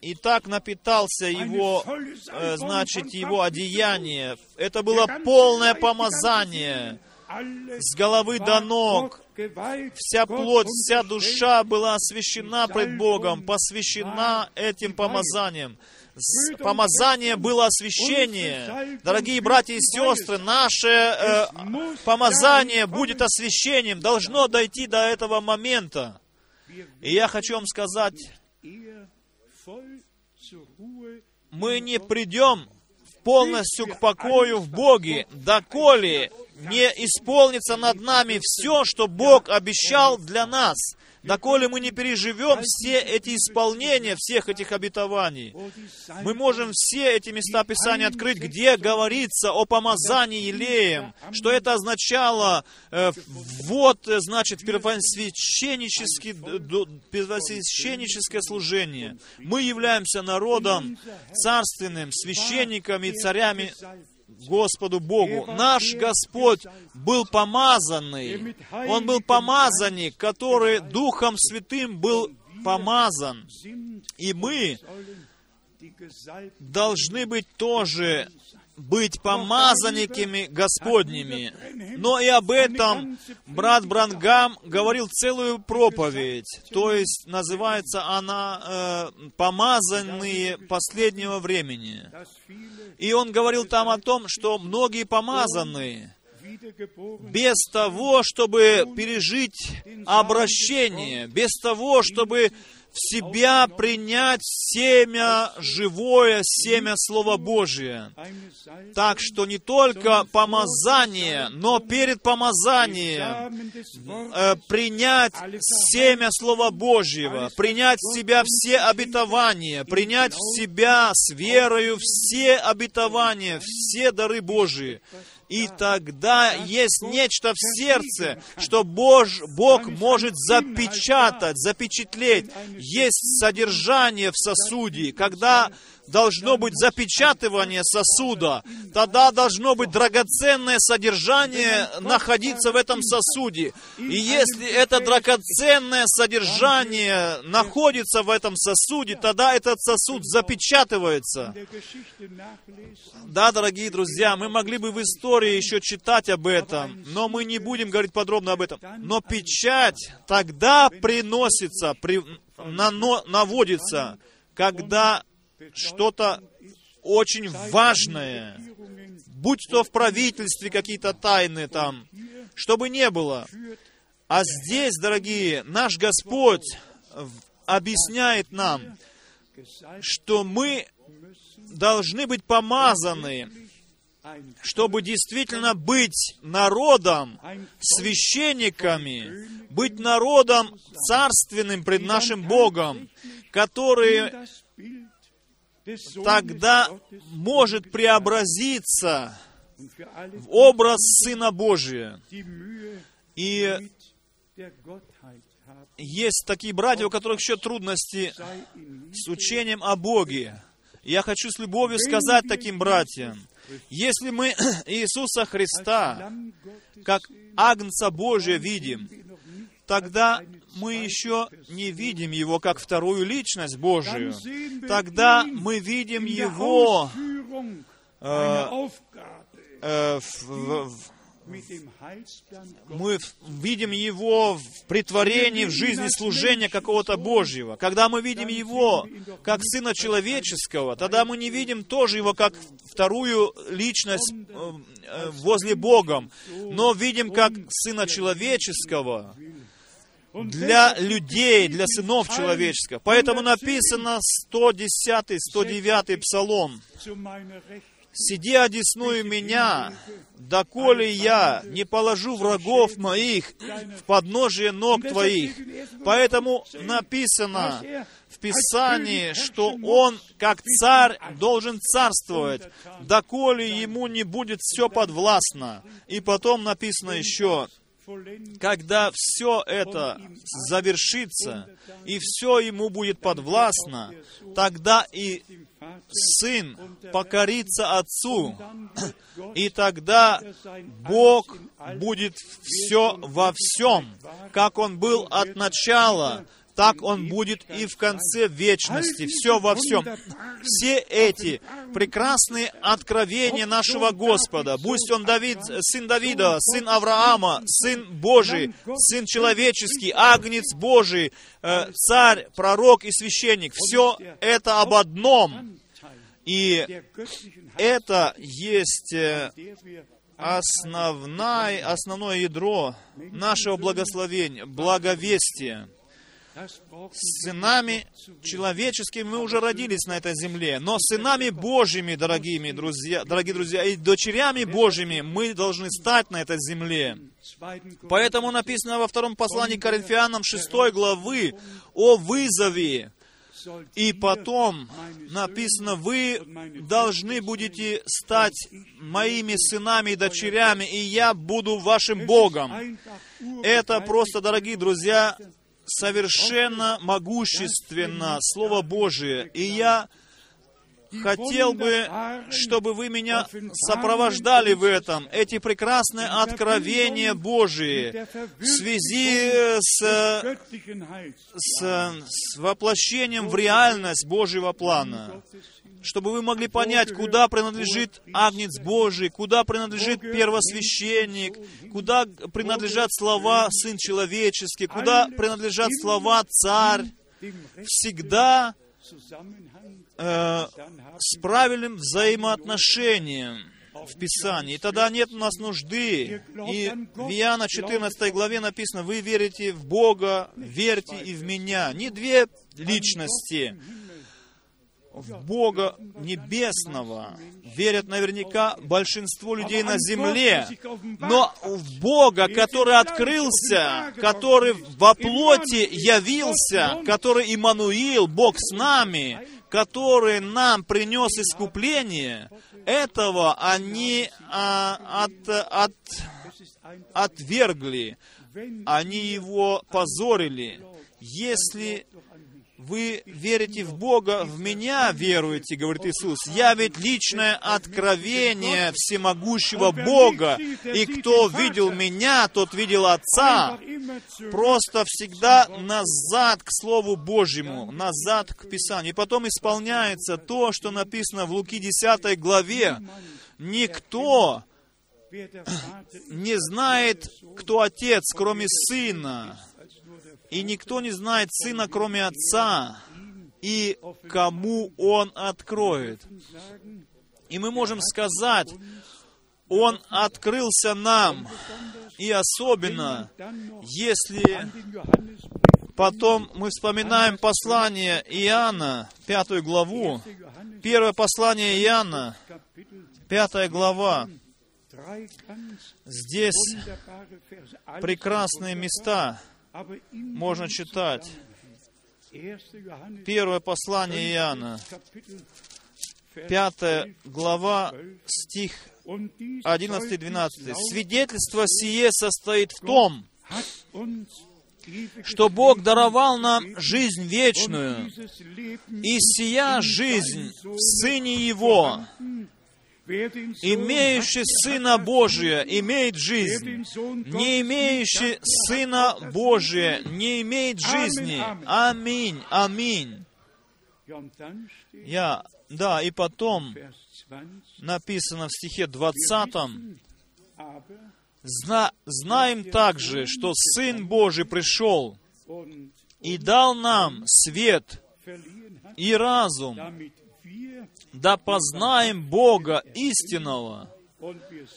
и так напитался его, э, значит, его одеяние. Это было полное помазание с головы до ног. Вся плоть, вся душа была освящена пред Богом, посвящена этим помазанием. Помазание было освящение. Дорогие братья и сестры, наше э, помазание будет освящением, должно дойти до этого момента. И я хочу вам сказать, мы не придем полностью к покою в Боге, доколе не исполнится над нами все, что Бог обещал для нас доколе мы не переживем все эти исполнения всех этих обетований. Мы можем все эти места Писания открыть, где говорится о помазании елеем, что это означало э, вот, э, значит, первосвященническое, служение. Мы являемся народом царственным, священниками царями Господу Богу. Наш Господь был помазанный. Он был помазанник, который Духом Святым был помазан. И мы должны быть тоже быть помазанниками Господними. Но и об этом брат Брангам говорил целую проповедь. То есть называется она э, «Помазанные последнего времени». И он говорил там о том, что многие помазанные без того, чтобы пережить обращение, без того, чтобы в себя принять семя живое, семя Слова Божия. Так что не только помазание, но перед помазанием э, принять семя Слова Божьего, принять в себя все обетования, принять в себя с верою все обетования, все дары Божии. И тогда есть нечто в сердце, что Бож, Бог может запечатать, запечатлеть. Есть содержание в сосуде, когда должно быть запечатывание сосуда, тогда должно быть драгоценное содержание находиться в этом сосуде. И если это драгоценное содержание находится в этом сосуде, тогда этот сосуд запечатывается. Да, дорогие друзья, мы могли бы в истории еще читать об этом, но мы не будем говорить подробно об этом. Но печать тогда приносится, при, нано, наводится, когда что-то очень важное, будь то в правительстве какие-то тайны там, чтобы не было. А здесь, дорогие, наш Господь объясняет нам, что мы должны быть помазаны, чтобы действительно быть народом, священниками, быть народом царственным пред нашим Богом, которые тогда может преобразиться в образ Сына Божия. И есть такие братья, у которых еще трудности с учением о Боге. Я хочу с любовью сказать таким братьям, если мы Иисуса Христа, как Агнца Божия видим, тогда мы еще не видим Его как вторую личность Божию. Тогда мы видим Его э, э, в, в, мы видим Его в притворении в жизни служения какого-то Божьего. Когда мы видим Его как Сына Человеческого, тогда мы не видим тоже Его как вторую личность э, возле Бога, но видим как Сына Человеческого для людей, для сынов человеческого. Поэтому написано 110, 109 Псалом. «Сиди одесную меня, доколе я не положу врагов моих в подножие ног твоих». Поэтому написано в Писании, что он, как царь, должен царствовать, доколе ему не будет все подвластно. И потом написано еще, когда все это завершится, и все ему будет подвластно, тогда и сын покорится отцу, и тогда Бог будет все во всем, как он был от начала, так он будет и в конце вечности, все во всем. Все эти прекрасные откровения нашего Господа, пусть он Давид, сын Давида, сын Авраама, сын Божий, сын человеческий, агнец Божий, э, царь, пророк и священник, все это об одном. И это есть э, основное, основное ядро нашего благословения, благовестия сынами человеческими мы уже родились на этой земле, но сынами Божьими, дорогими друзья, дорогие друзья, и дочерями Божьими мы должны стать на этой земле. Поэтому написано во втором послании Коринфянам 6 главы о вызове. И потом написано, вы должны будете стать моими сынами и дочерями, и я буду вашим Богом. Это просто, дорогие друзья, совершенно могущественно Слово Божие. И я хотел бы, чтобы вы меня сопровождали в этом, эти прекрасные откровения Божии в связи с, с, с воплощением в реальность Божьего плана чтобы вы могли понять, куда принадлежит Агнец Божий, куда принадлежит первосвященник, куда принадлежат слова Сын Человеческий, куда принадлежат слова Царь. Всегда э, с правильным взаимоотношением в Писании. И тогда нет у нас нужды. И в Иоанна 14 главе написано, вы верите в Бога, верьте и в меня. Не две личности, в Бога Небесного верят наверняка большинство людей на земле, но в Бога, который открылся, который во плоти явился, который Иммануил, Бог с нами, который нам принес искупление, этого они а, от, от, отвергли, они его позорили. Если вы верите в Бога, в меня веруете, говорит Иисус. Я ведь личное откровение всемогущего Бога, и кто видел меня, тот видел Отца. Просто всегда назад к Слову Божьему, назад к Писанию. И потом исполняется то, что написано в Луки 10 главе. Никто не знает, кто Отец, кроме Сына и никто не знает Сына, кроме Отца, и кому Он откроет. И мы можем сказать, Он открылся нам, и особенно, если потом мы вспоминаем послание Иоанна, пятую главу, первое послание Иоанна, пятая глава, здесь прекрасные места – можно читать первое послание Иоанна, пятая глава, стих 11-12. «Свидетельство сие состоит в том, что Бог даровал нам жизнь вечную, и сия жизнь в Сыне Его, Имеющий Сына Божия имеет жизнь. Не имеющий Сына Божия не имеет жизни. Аминь. Аминь. Я Да, и потом написано в стихе 20, «Зна, «Знаем также, что Сын Божий пришел и дал нам свет и разум, да познаем Бога истинного,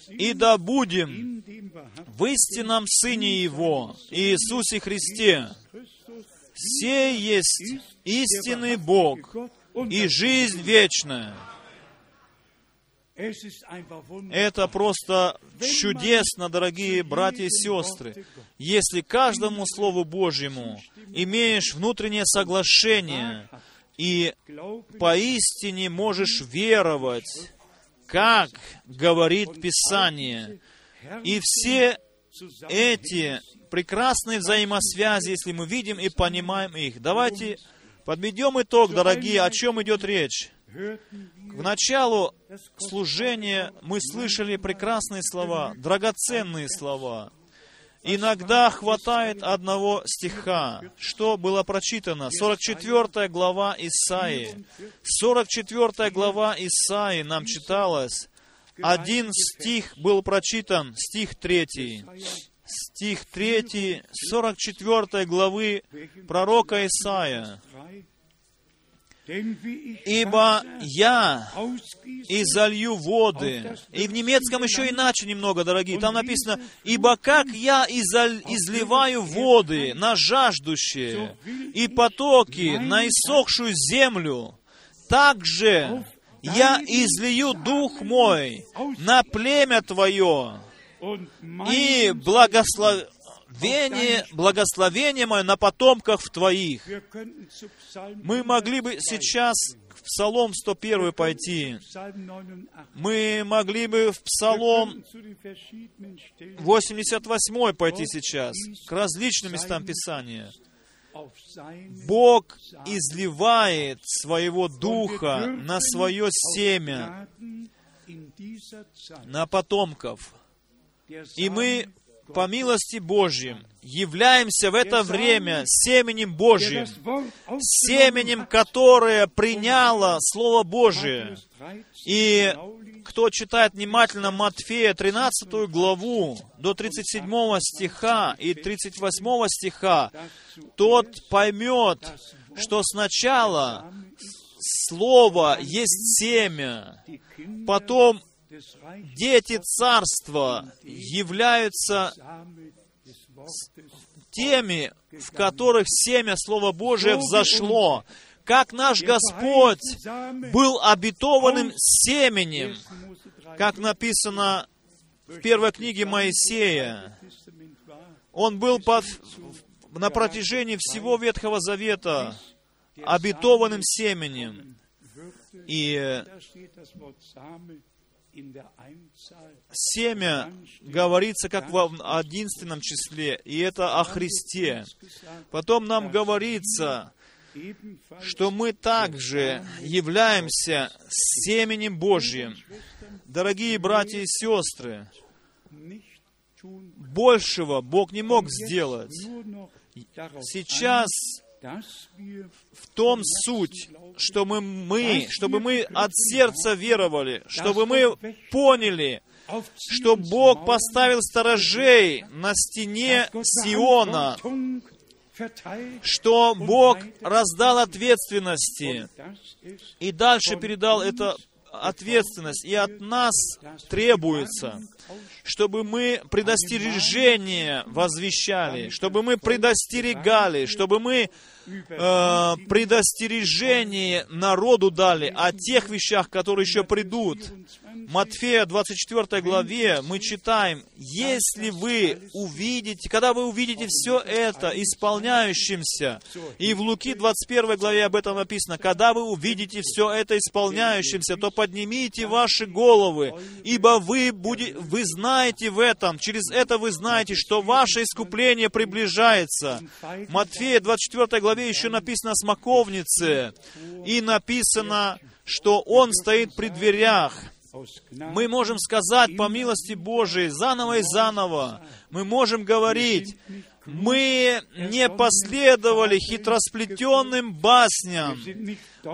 и да будем в истинном Сыне Его, Иисусе Христе. Сей есть истинный Бог и жизнь вечная. Это просто чудесно, дорогие братья и сестры, если каждому Слову Божьему имеешь внутреннее соглашение и поистине можешь веровать, как говорит Писание. И все эти прекрасные взаимосвязи, если мы видим и понимаем их. Давайте подведем итог, дорогие, о чем идет речь. В началу служения мы слышали прекрасные слова, драгоценные слова. Иногда хватает одного стиха, что было прочитано. 44 глава Исаии. 44 глава Исаии нам читалось. Один стих был прочитан, стих 3. Стих 3, 44 главы пророка Исаия. Ибо я изолью воды. И в немецком еще иначе немного, дорогие. Там написано, ибо как я изливаю воды на жаждущие и потоки на иссохшую землю, так же я излию дух мой на племя твое, и благослов благословение, благословение мое на потомках твоих. Мы могли бы сейчас в Псалом 101 пойти. Мы могли бы в Псалом 88 пойти сейчас, к различным местам Писания. Бог изливает своего Духа на свое семя, на потомков. И мы по милости Божьим, являемся в это время семенем Божьим, семенем, которое приняло Слово Божие. И кто читает внимательно Матфея 13 главу до 37 стиха и 38 стиха, тот поймет, что сначала Слово есть семя, потом дети царства являются теми, в которых семя Слова Божия взошло, как наш Господь был обетованным семенем, как написано в первой книге Моисея. Он был по, на протяжении всего Ветхого Завета обетованным семенем. И Семя говорится как в одинственном числе, и это о Христе. Потом нам говорится, что мы также являемся семенем Божьим. Дорогие братья и сестры, большего Бог не мог сделать. Сейчас в том суть, что мы, мы, чтобы мы от сердца веровали, чтобы мы поняли, что Бог поставил сторожей на стене Сиона, что Бог раздал ответственности и дальше передал это ответственность, и от нас требуется, чтобы мы предостережение возвещали, чтобы мы предостерегали, чтобы мы э, предостережение народу дали о тех вещах, которые еще придут. Матфея 24 главе мы читаем, если вы увидите, когда вы увидите все это исполняющимся, и в Луки 21 главе об этом написано, когда вы увидите все это исполняющимся, то поднимите ваши головы, ибо вы, будете, вы знаете в этом, через это вы знаете, что ваше искупление приближается. Матфея 24 главе еще написано о смоковнице, и написано, что он стоит при дверях. Мы можем сказать по милости Божией заново и заново. Мы можем говорить, Мы не последовали хитросплетенным басням.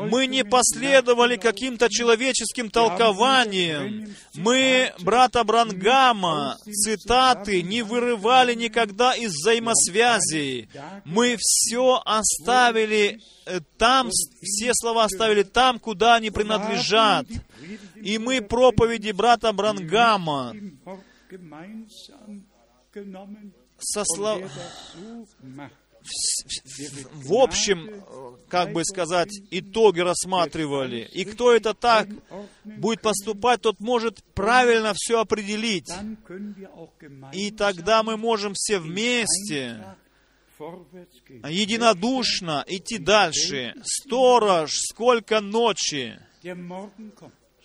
Мы не последовали каким-то человеческим толкованиям. Мы, брата Брангама, цитаты не вырывали никогда из взаимосвязей. Мы все оставили э, там, все слова оставили там, куда они принадлежат. И мы проповеди брата Брангама со слов... в общем, как бы сказать, итоги рассматривали. И кто это так будет поступать, тот может правильно все определить. И тогда мы можем все вместе единодушно идти дальше. Сторож, сколько ночи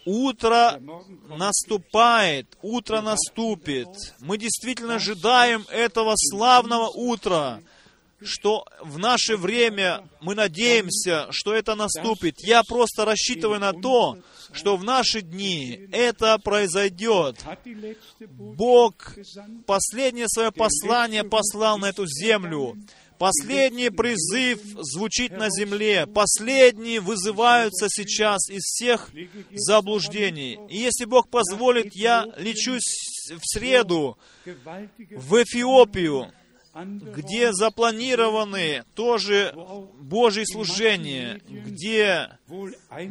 Утро наступает, утро наступит. Мы действительно ожидаем этого славного утра, что в наше время мы надеемся, что это наступит. Я просто рассчитываю на то, что в наши дни это произойдет. Бог последнее свое послание послал на эту землю. Последний призыв звучит на земле. Последние вызываются сейчас из всех заблуждений. И если Бог позволит, я лечусь в среду в Эфиопию, где запланированы тоже Божьи служения, где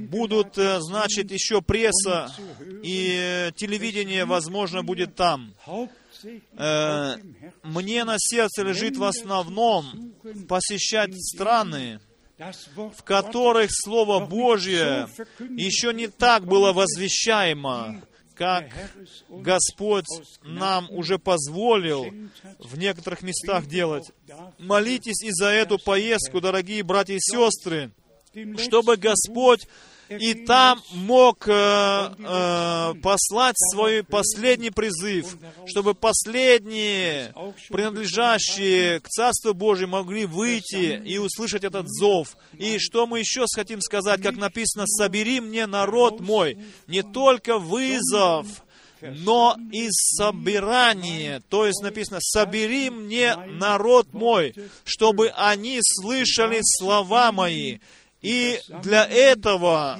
будут, э, значит, еще пресса и телевидение, возможно, будет там. Э, мне на сердце лежит в основном посещать страны, в которых Слово Божье еще не так было возвещаемо, как Господь нам уже позволил в некоторых местах делать. Молитесь и за эту поездку, дорогие братья и сестры, чтобы Господь и там мог э, э, послать свой последний призыв, чтобы последние, принадлежащие к Царству Божьему, могли выйти и услышать этот зов. И что мы еще хотим сказать, как написано, «Собери мне народ мой». Не только вызов, но и собирание. То есть написано, собери мне народ мой, чтобы они слышали слова мои и для этого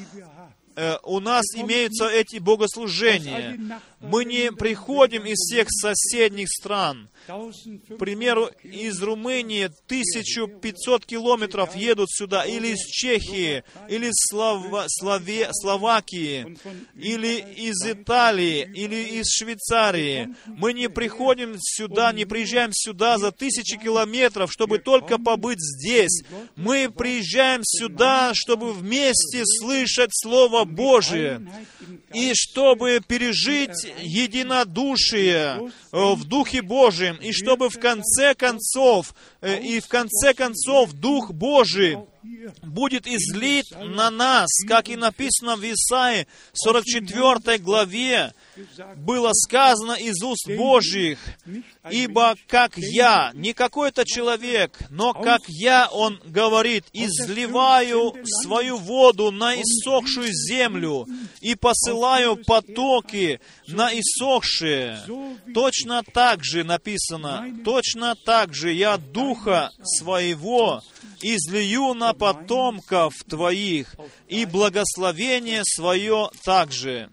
э, у нас имеются эти богослужения. Мы не приходим из всех соседних стран. К примеру, из Румынии 1500 километров едут сюда, или из Чехии, или из Слова, Слове, Словакии, или из Италии, или из Швейцарии. Мы не приходим сюда, не приезжаем сюда за тысячи километров, чтобы только побыть здесь. Мы приезжаем сюда, чтобы вместе слышать Слово Божие и чтобы пережить единодушие э, в Духе Божьем, и чтобы в конце концов, э, и в конце концов Дух Божий будет излит на нас, как и написано в Исаии 44 главе, было сказано из уст Божьих, «Ибо как я, не какой-то человек, но как я, он говорит, изливаю свою воду на иссохшую землю и посылаю потоки на иссохшие». Точно так же написано, точно так же я Духа своего излию на потомков твоих, и благословение свое также.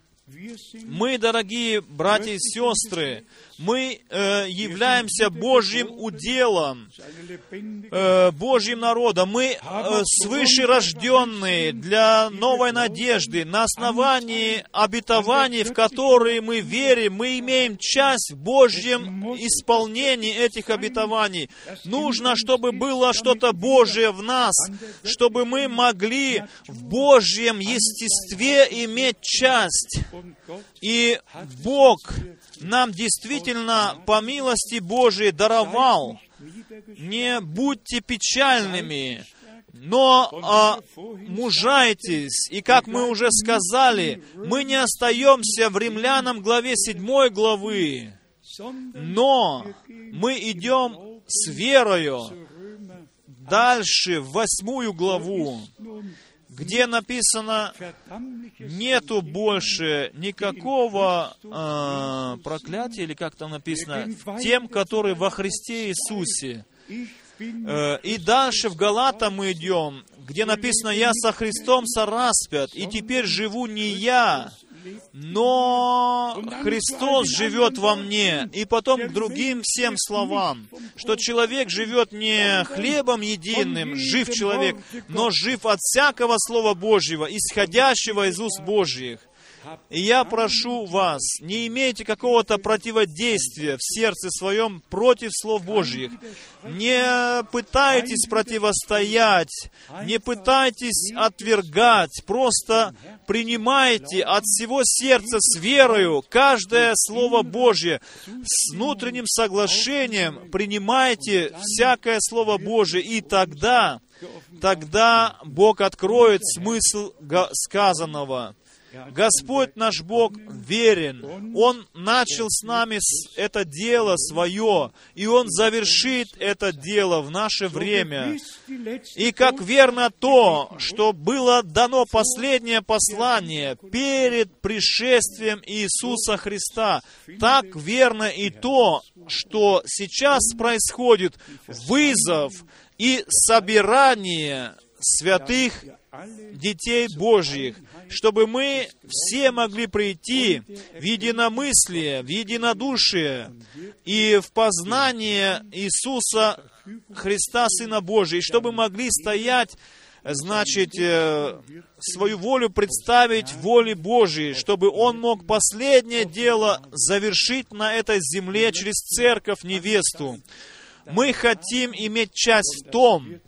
Мы, дорогие братья и сестры, мы э, являемся Божьим уделом, э, Божьим народом. Мы э, свыше рожденные для новой надежды. На основании обетований, в которые мы верим, мы имеем часть в Божьем исполнении этих обетований. Нужно, чтобы было что-то Божье в нас, чтобы мы могли в Божьем естестве иметь часть. И Бог нам действительно по милости Божией даровал. Не будьте печальными, но а, мужайтесь. И как мы уже сказали, мы не остаемся в Римлянам главе 7 главы, но мы идем с верою дальше в восьмую главу где написано, нету больше никакого э, проклятия, или как там написано, тем, которые во Христе Иисусе. Э, и дальше в Галата мы идем, где написано, «Я со Христом сораспят, и теперь живу не я, но Христос живет во мне. И потом к другим всем словам, что человек живет не хлебом единым, жив человек, но жив от всякого Слова Божьего, исходящего из уст Божьих. И я прошу вас, не имейте какого-то противодействия в сердце своем против слов Божьих. Не пытайтесь противостоять, не пытайтесь отвергать, просто принимайте от всего сердца с верою каждое Слово Божье, с внутренним соглашением принимайте всякое Слово Божье, и тогда, тогда Бог откроет смысл сказанного. Господь наш Бог верен. Он начал с нами это дело свое, и Он завершит это дело в наше время. И как верно то, что было дано последнее послание перед пришествием Иисуса Христа, так верно и то, что сейчас происходит вызов и собирание святых детей Божьих, чтобы мы все могли прийти в единомыслие, в единодушие и в познание Иисуса Христа, Сына Божия, и чтобы могли стоять значит, э, свою волю представить воле Божией, чтобы Он мог последнее дело завершить на этой земле через церковь невесту. Мы хотим иметь часть в том,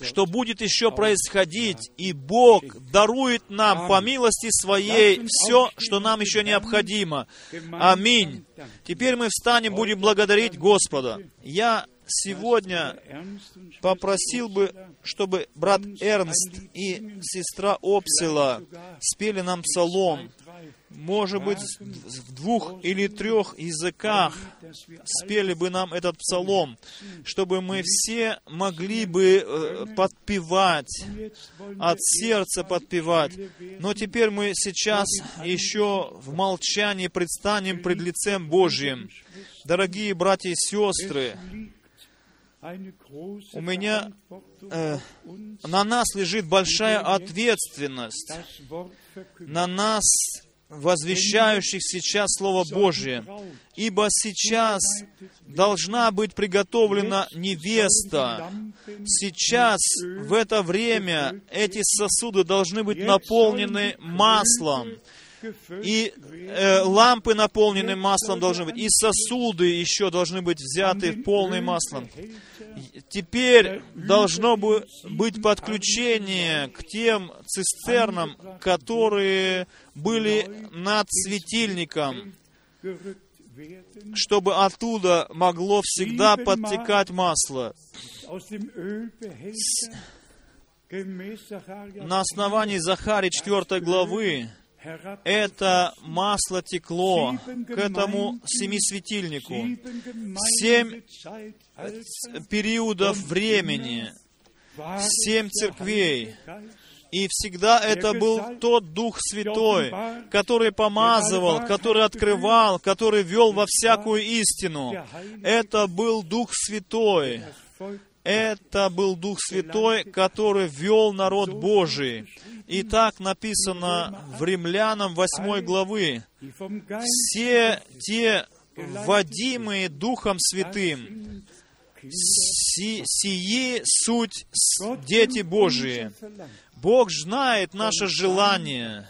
что будет еще происходить, и Бог дарует нам по милости Своей все, что нам еще необходимо. Аминь. Теперь мы встанем, будем благодарить Господа. Я сегодня попросил бы, чтобы брат Эрнст и сестра Опсела спели нам псалом может быть, в двух или трех языках спели бы нам этот псалом, чтобы мы все могли бы э, подпевать, от сердца подпевать. Но теперь мы сейчас еще в молчании предстанем пред лицем Божьим. Дорогие братья и сестры, у меня э, на нас лежит большая ответственность, на нас возвещающих сейчас Слово Божие. Ибо сейчас должна быть приготовлена невеста. Сейчас, в это время, эти сосуды должны быть наполнены маслом. И э, лампы наполнены маслом должны быть, и сосуды еще должны быть взяты полным маслом. Теперь должно быть подключение к тем цистернам, которые были над светильником, чтобы оттуда могло всегда подтекать масло. На основании Захари 4 главы это масло текло к этому семисветильнику. Семь периодов времени, семь церквей, и всегда это был тот Дух Святой, который помазывал, который открывал, который вел во всякую истину. Это был Дух Святой. Это был Дух Святой, который вел народ Божий. И так написано в Римлянам 8 главы. Все те водимые Духом Святым, си, сии суть дети Божии. Бог знает наше желание.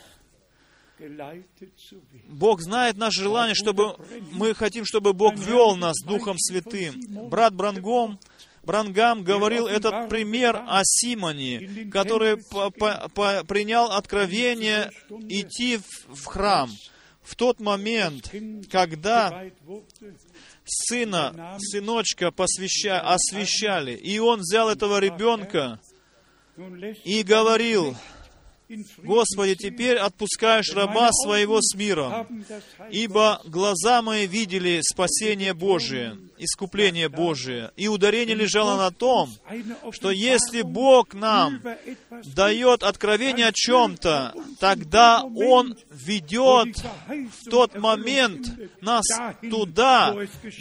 Бог знает наше желание, чтобы мы хотим, чтобы Бог вел нас Духом Святым. Брат Брангом, Брангам говорил этот пример о Симоне, который по, по, по, принял откровение идти в, в храм. В тот момент, когда сына, сыночка посвяща, освящали, и он взял этого ребенка, и говорил, Господи, теперь отпускаешь раба своего с миром, ибо глаза мои видели спасение Божие, искупление Божие. И ударение лежало на том, что если Бог нам дает откровение о чем-то, тогда Он ведет в тот момент нас туда,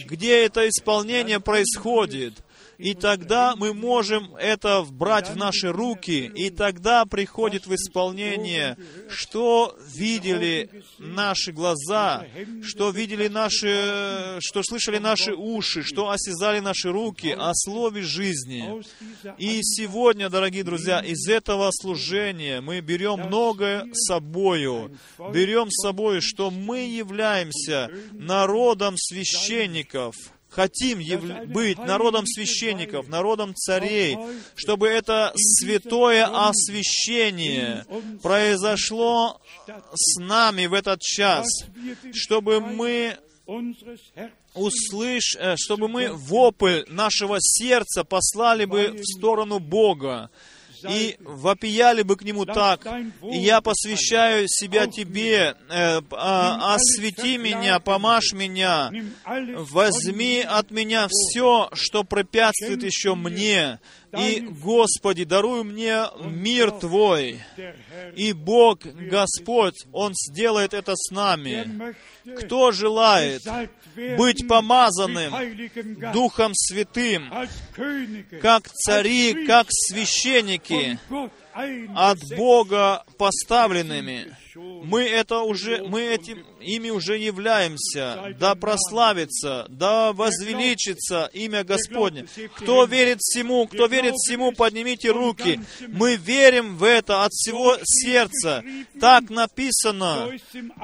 где это исполнение происходит. И тогда мы можем это брать в наши руки, и тогда приходит в исполнение, что видели наши глаза, что видели наши, что слышали наши уши, что осязали наши руки о слове жизни. И сегодня, дорогие друзья, из этого служения мы берем многое с собою, берем с собой, что мы являемся народом священников, хотим яв... быть народом священников, народом царей, чтобы это святое освящение произошло с нами в этот час, чтобы мы услышь, э, чтобы мы вопль нашего сердца послали бы в сторону Бога, и вопияли бы к Нему так, и я посвящаю себя Тебе, э, а, освети меня, помажь меня, возьми от меня все, что препятствует еще мне, и, Господи, даруй мне мир Твой. И Бог, Господь, Он сделает это с нами. Кто желает быть помазанным Духом Святым, как цари, как священники, от Бога поставленными. Мы это уже, мы этим, ими уже являемся. Да прославится, да возвеличится имя Господне. Кто верит всему, кто верит всему, поднимите руки. Мы верим в это от всего сердца. Так написано.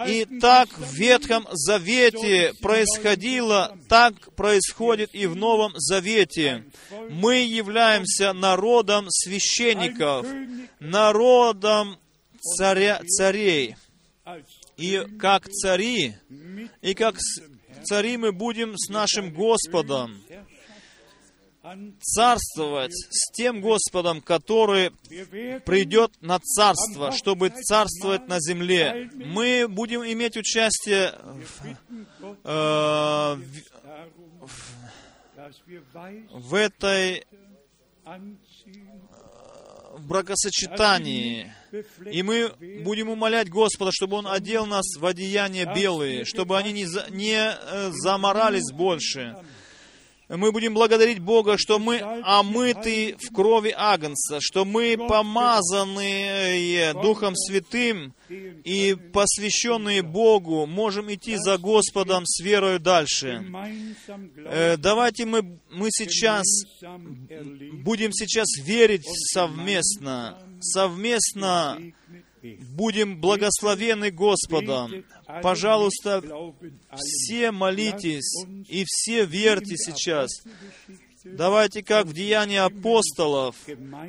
И так в Ветхом Завете происходило, так происходит и в Новом Завете. Мы являемся народом священников, народом царя, царей. И как цари, и как цари мы будем с нашим Господом царствовать с тем Господом, который придет на царство, чтобы царствовать на земле. Мы будем иметь участие в, э, в, в этой бракосочетании. И мы будем умолять Господа, чтобы Он одел нас в одеяния белые, чтобы они не, за, не э, заморались больше, мы будем благодарить Бога, что мы омыты в крови Агнца, что мы помазанные Духом Святым и посвященные Богу, можем идти за Господом с верою дальше. Э, давайте мы, мы сейчас будем сейчас верить совместно, совместно будем благословены Господом. Пожалуйста, все молитесь и все верьте сейчас. Давайте, как в Деянии апостолов,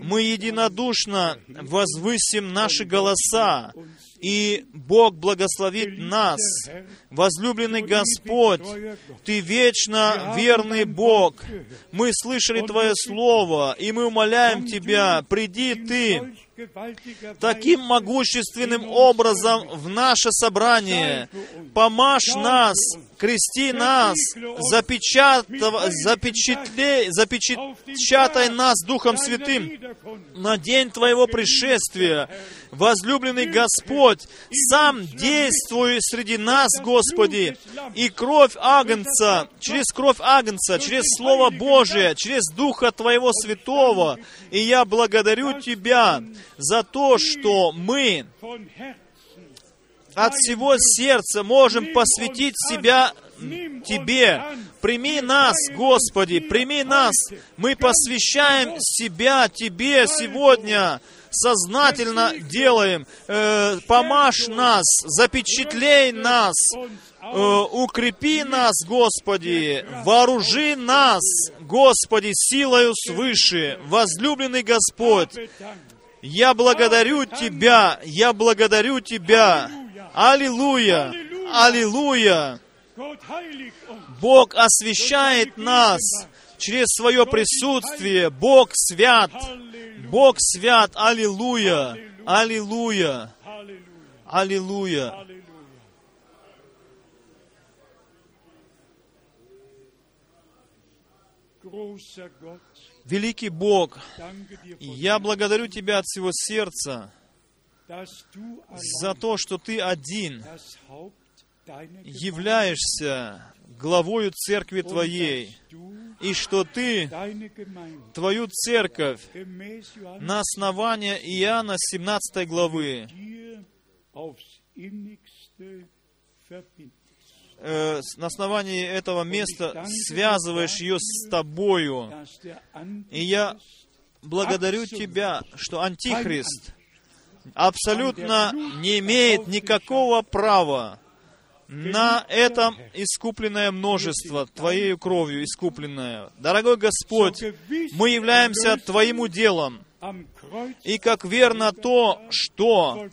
мы единодушно возвысим наши голоса, и Бог благословит нас. Возлюбленный Господь, Ты вечно верный Бог. Мы слышали Твое Слово, и мы умоляем Тебя, приди Ты таким могущественным образом в наше собрание. Помажь нас, крести нас, запечатлей, запечатай нас Духом Святым на день Твоего пришествия. Возлюбленный Господь, сам действуй среди нас, Господи, и кровь Агнца, через кровь Агнца, через Слово Божие, через Духа Твоего Святого. И я благодарю Тебя за то, что мы от всего сердца можем посвятить себя Тебе. Прими нас, Господи, прими нас. Мы посвящаем себя Тебе сегодня сознательно делаем. Э, помажь нас, запечатлей нас, э, укрепи нас, Господи, вооружи нас, Господи, силою свыше, возлюбленный Господь. Я благодарю Тебя, я благодарю Тебя. Аллилуйя! Аллилуйя! Бог освящает нас через свое присутствие. Бог свят. Бог свят. Аллилуйя. Аллилуйя. Аллилуйя. Великий Бог, я благодарю Тебя от всего сердца за то, что Ты один являешься главою церкви Твоей, и что Ты Твою церковь на основании Иоанна 17 главы э, на основании этого места связываешь ее с Тобою. И я благодарю Тебя, что Антихрист абсолютно не имеет никакого права на этом искупленное множество, Твоей кровью искупленное. Дорогой Господь, мы являемся Твоим уделом. И как верно то, что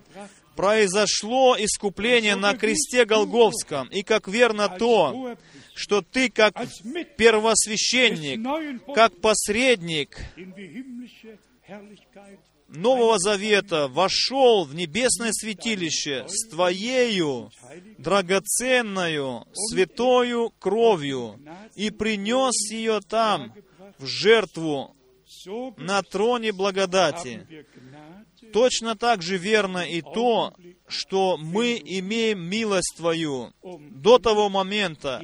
произошло искупление на кресте Голговском, и как верно то, что Ты как первосвященник, как посредник Нового Завета вошел в небесное святилище с Твоею драгоценную святою кровью и принес ее там в жертву на троне благодати. Точно так же верно и то, что мы имеем милость Твою до того момента,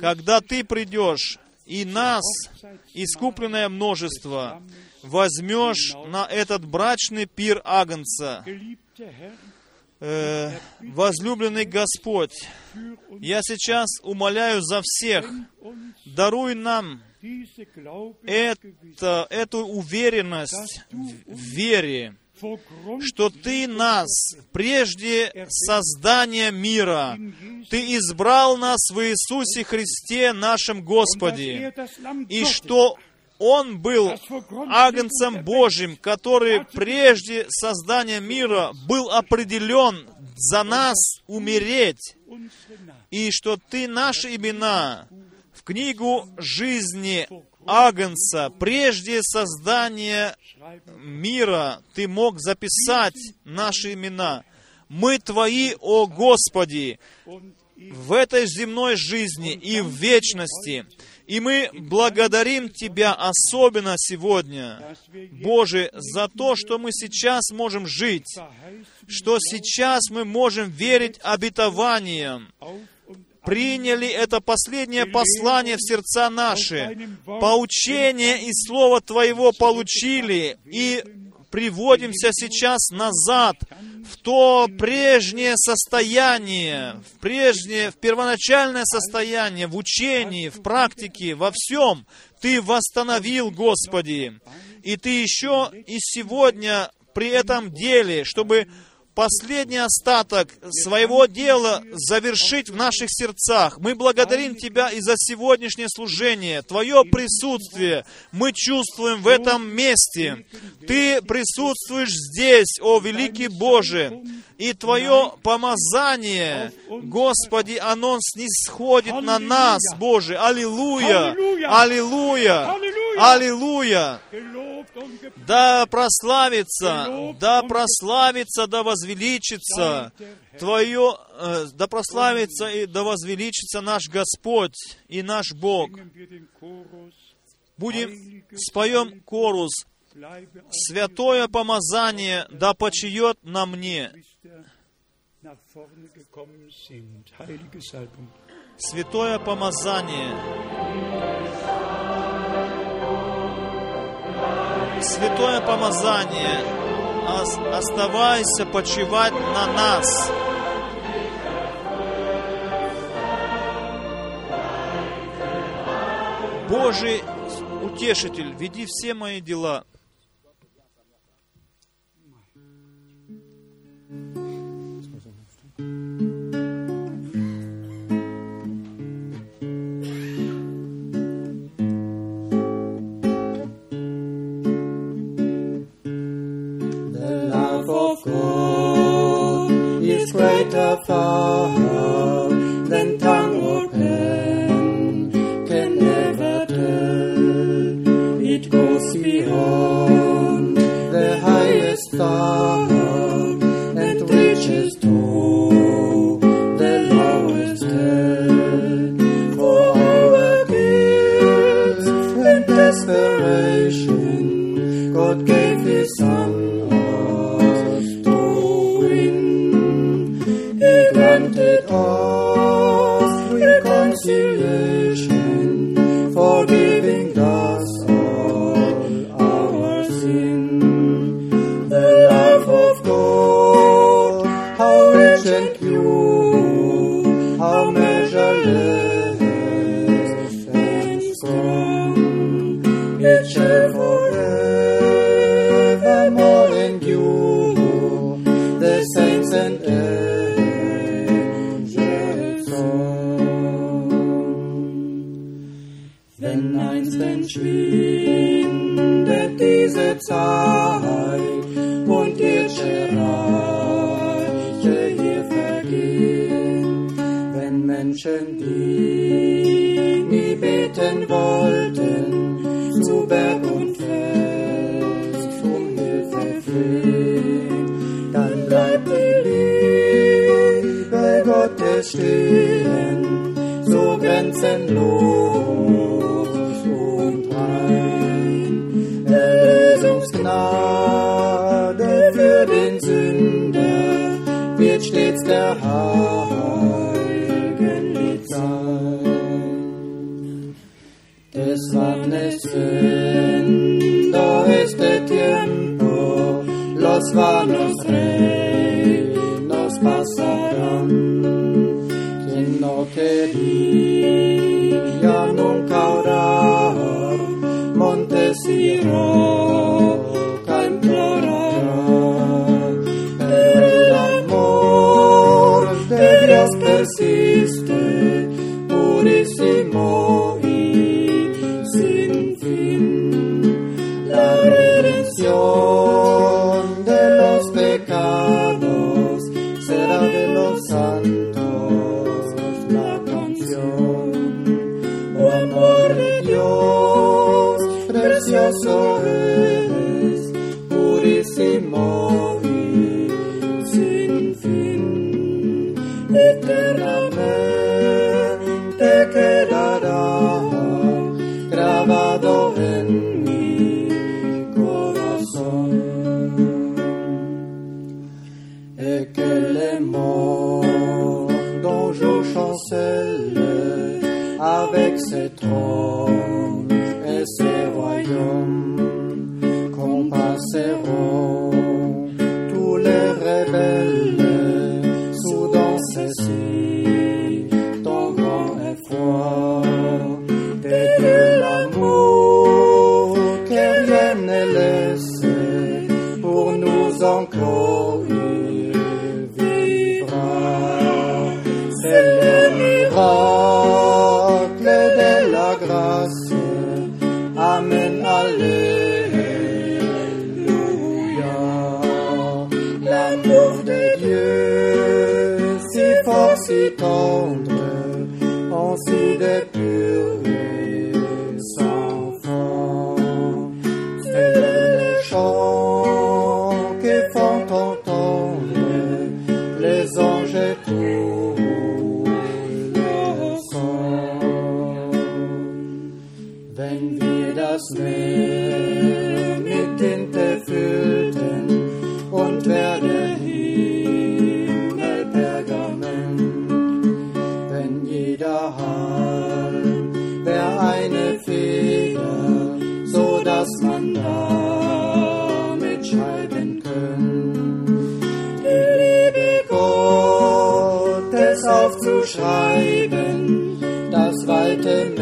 когда Ты придешь и нас, искупленное множество, возьмешь на этот брачный пир Агнца. Э, возлюбленный Господь, я сейчас умоляю за всех, даруй нам это, эту уверенность в вере, что Ты нас прежде создания мира, Ты избрал нас в Иисусе Христе, нашем Господе, и что он был агнцем Божьим, который прежде создания мира был определен за нас умереть, и что Ты наши имена в книгу жизни Агнца, прежде создания мира, Ты мог записать наши имена. Мы Твои, о Господи, в этой земной жизни и в вечности. И мы благодарим Тебя особенно сегодня, Боже, за то, что мы сейчас можем жить, что сейчас мы можем верить обетованиям, приняли это последнее послание в сердца наши, поучение и Слово Твоего получили, и приводимся сейчас назад в то прежнее состояние, в прежнее, в первоначальное состояние, в учении, в практике, во всем. Ты восстановил, Господи. И Ты еще и сегодня при этом деле, чтобы последний остаток своего дела завершить в наших сердцах. Мы благодарим Тебя и за сегодняшнее служение, Твое присутствие. Мы чувствуем в этом месте. Ты присутствуешь здесь, о великий Боже, и Твое помазание, Господи, оно снисходит на нас, Боже. Аллилуйя! Аллилуйя! Аллилуйя! Да прославится, да прославится, да возвеличится Твое, э, да прославится и да возвеличится наш Господь и наш Бог. Будем, споем корус, «Святое помазание да почиет на мне». Святое помазание. Святое помазание. Оставайся почивать на нас. Божий утешитель, веди все мои дела. Greater far than tongue or pen can never tell. It goes beyond the highest star and reaches to the lowest hell. For our guilt and desperation, God gave His past reconciliation, forgiveness. stehen, so grenzenlos und rein. Erlösungsgnade für den Sünder wird stets der Heiligen Lied sein. Des Mannes Sünder ist der Tiempo, los war vanos about Amen, Alléluia. L'amour de Dieu, si fort, si tendre, en si de te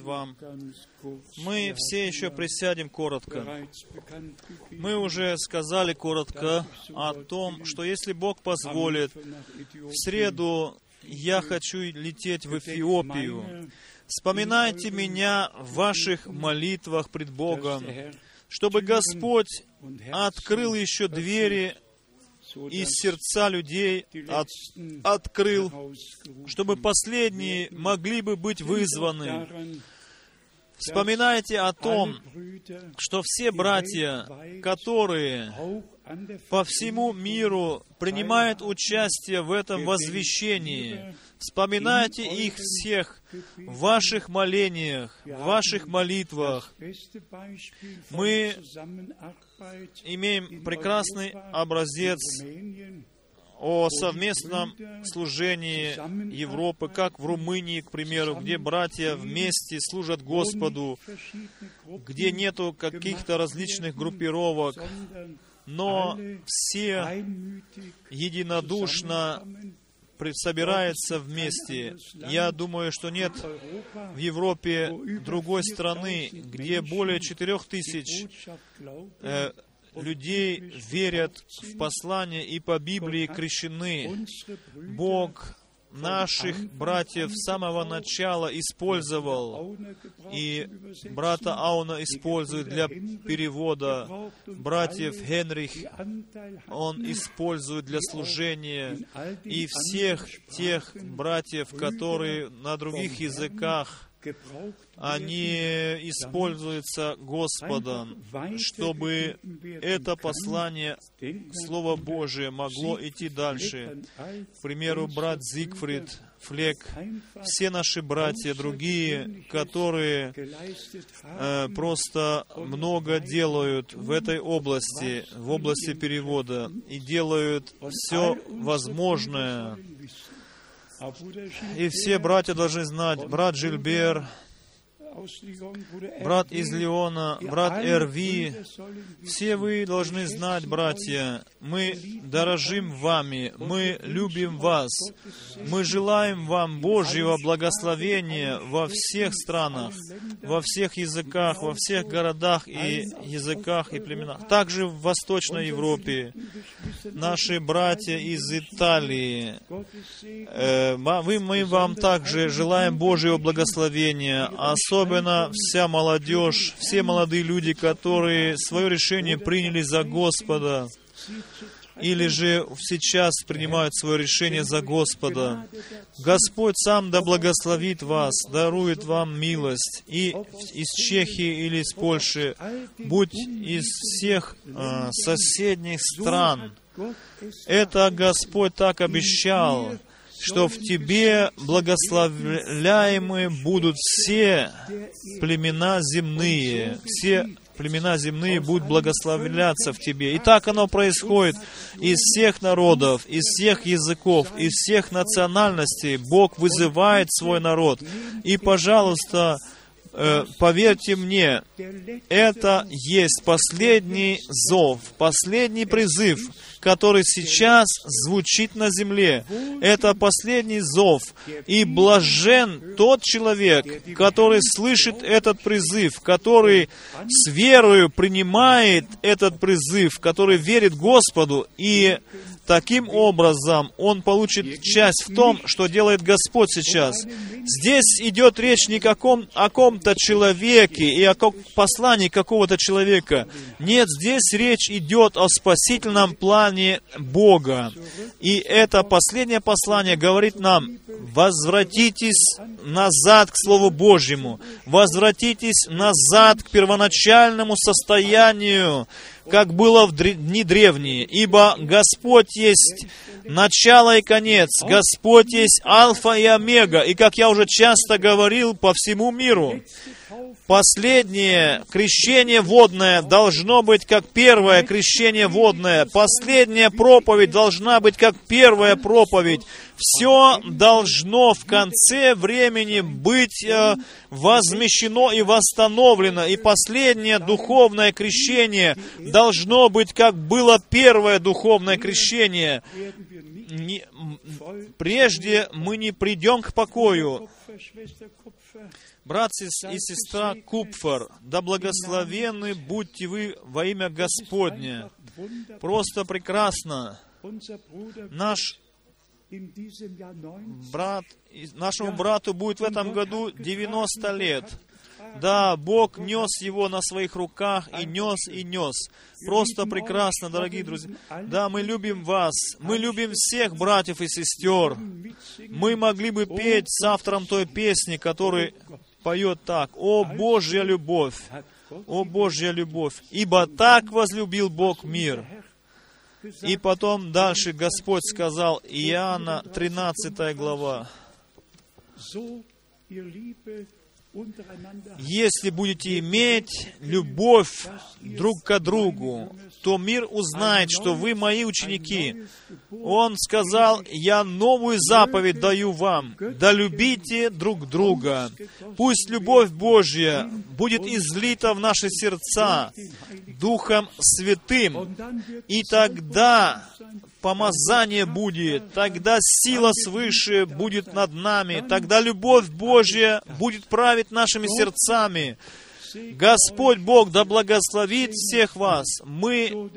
честь вам. Мы все еще присядем коротко. Мы уже сказали коротко о том, что если Бог позволит, в среду я хочу лететь в Эфиопию. Вспоминайте меня в ваших молитвах пред Богом, чтобы Господь открыл еще двери и сердца людей от, открыл, чтобы последние могли бы быть вызваны. Вспоминайте о том, что все братья, которые по всему миру принимают участие в этом возвещении, вспоминайте их всех в ваших молениях, в ваших молитвах. Мы имеем прекрасный образец о совместном служении Европы, как в Румынии, к примеру, где братья вместе служат Господу, где нету каких-то различных группировок, но все единодушно собираются вместе. Я думаю, что нет в Европе другой страны, где более четырех тысяч э, людей верят в послание и по Библии крещены. Бог наших братьев с самого начала использовал, и брата Ауна использует для перевода, братьев Генрих он использует для служения, и всех тех братьев, которые на других языках они используются Господом, чтобы это послание, Слово Божие, могло идти дальше. К примеру, брат Зигфрид, Флек, все наши братья, другие, которые э, просто много делают в этой области, в области перевода, и делают все возможное, и все братья должны знать, брат Жильбер, брат из Леона, брат Эрви, все вы должны знать, братья, мы дорожим вами, мы любим вас, мы желаем вам Божьего благословения во всех странах, во всех языках, во всех городах и языках и племенах. Также в Восточной Европе. Наши братья из Италии, э, вы, мы вам также желаем Божьего благословения, особенно особенно вся молодежь, все молодые люди, которые свое решение приняли за Господа, или же сейчас принимают свое решение за Господа. Господь сам да благословит вас, дарует вам милость. И из Чехии или из Польши, будь из всех э, соседних стран. Это Господь так обещал что в тебе благословляемы будут все племена земные, все племена земные будут благословляться в тебе. И так оно происходит из всех народов, из всех языков, из всех национальностей. Бог вызывает свой народ. И, пожалуйста, э, поверьте мне, это есть последний зов, последний призыв, который сейчас звучит на земле. Это последний зов. И блажен тот человек, который слышит этот призыв, который с верою принимает этот призыв, который верит Господу и Таким образом, он получит часть в том, что делает Господь сейчас. Здесь идет речь не каком, о ком-то человеке и о послании какого-то человека. Нет, здесь речь идет о спасительном плане Бога. И это последнее послание говорит нам, возвратитесь назад к Слову Божьему, возвратитесь назад к первоначальному состоянию, как было в дни древние, ибо Господь есть начало и конец, Господь есть Альфа и Омега, и, как я уже часто говорил, по всему миру. Последнее крещение водное должно быть как первое крещение водное. Последняя проповедь должна быть как первая проповедь. Все должно в конце времени быть э, возмещено и восстановлено. И последнее духовное крещение должно быть как было первое духовное крещение. Не, прежде мы не придем к покою. Брат и сестра Купфер, да благословенны будьте вы во имя Господне. Просто прекрасно. Наш брат, нашему брату будет в этом году 90 лет. Да, Бог нес его на своих руках и нес, и нес. Просто прекрасно, дорогие друзья. Да, мы любим вас. Мы любим всех братьев и сестер. Мы могли бы петь с автором той песни, который поет так. «О, Божья любовь! О, Божья любовь! Ибо так возлюбил Бог мир». И потом дальше Господь сказал, Иоанна 13 глава, если будете иметь любовь друг к другу, то мир узнает, что вы мои ученики. Он сказал, я новую заповедь даю вам, да любите друг друга. Пусть любовь Божья будет излита в наши сердца Духом Святым, и тогда помазание будет, тогда сила свыше будет над нами, тогда любовь Божья будет править нашими сердцами. Господь Бог да благословит всех вас. Мы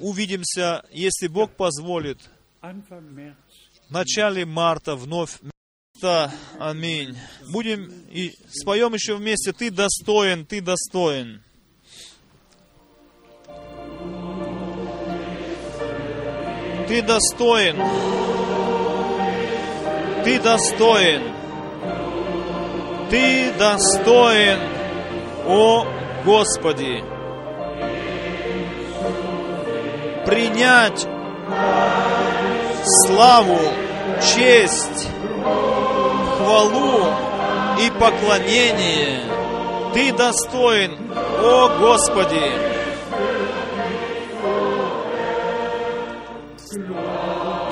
увидимся, если Бог позволит, в начале марта вновь. Аминь. Будем и споем еще вместе. Ты достоин, ты достоин. Ты достоин. Ты достоин. Ты достоин, о Господи. Принять славу, честь, хвалу и поклонение. Ты достоин, о Господи.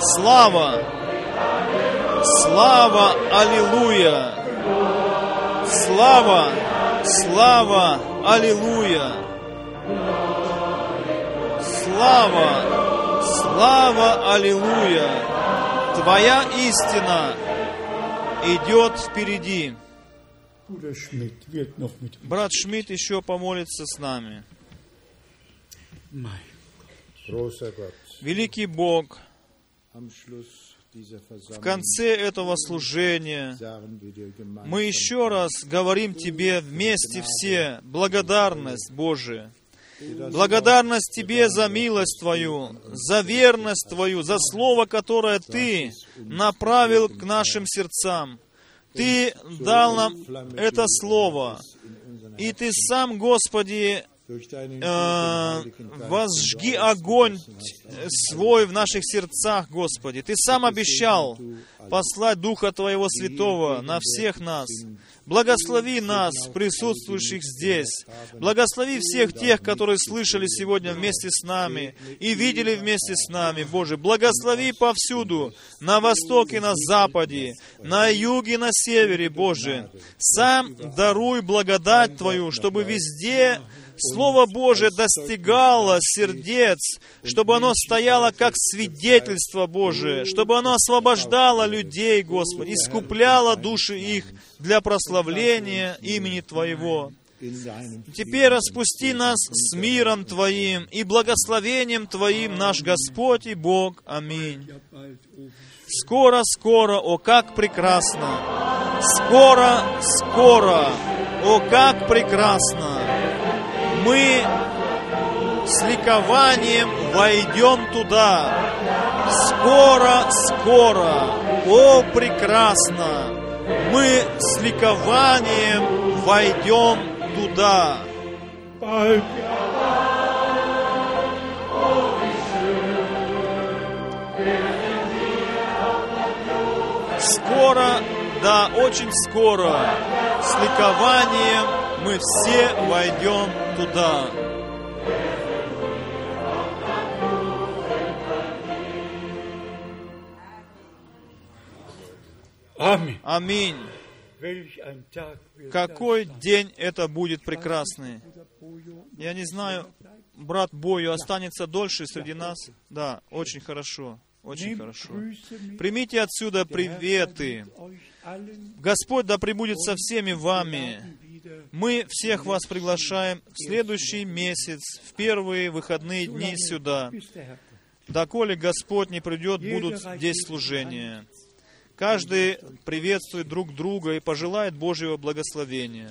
Слава! Слава! Аллилуйя! Слава! Слава! Аллилуйя! Слава! Слава! Аллилуйя! Твоя истина идет впереди. Брат Шмидт еще помолится с нами. Великий Бог, в конце этого служения мы еще раз говорим Тебе вместе все благодарность Божия. Благодарность Тебе за милость Твою, за верность Твою, за Слово, которое Ты направил к нашим сердцам. Ты дал нам это Слово, и Ты сам, Господи, возжги огонь свой в наших сердцах, Господи. Ты сам обещал послать Духа Твоего Святого на всех нас. Благослови нас, присутствующих здесь. Благослови всех тех, которые слышали сегодня вместе с нами и видели вместе с нами, Боже. Благослови повсюду, на востоке, на западе, на юге, на севере, Боже. Сам даруй благодать Твою, чтобы везде Слово Божие достигало сердец, чтобы оно стояло как свидетельство Божие, чтобы оно освобождало людей, Господи, искупляло души их для прославления имени Твоего. Теперь распусти нас с миром Твоим и благословением Твоим, наш Господь и Бог. Аминь. Скоро, скоро, о, как прекрасно! Скоро, скоро, о, как прекрасно! Мы с ликованием войдем туда. Скоро, скоро, о, прекрасно, мы с ликованием войдем туда. Скоро, да, очень скоро, с ликованием мы все войдем туда. Аминь. Какой день это будет прекрасный. Я не знаю, брат Бою останется дольше среди нас. Да, очень хорошо. Очень хорошо. Примите отсюда приветы. Господь да пребудет со всеми вами. Мы всех вас приглашаем в следующий месяц, в первые выходные дни сюда. Доколе Господь не придет, будут здесь служения. Каждый приветствует друг друга и пожелает Божьего благословения.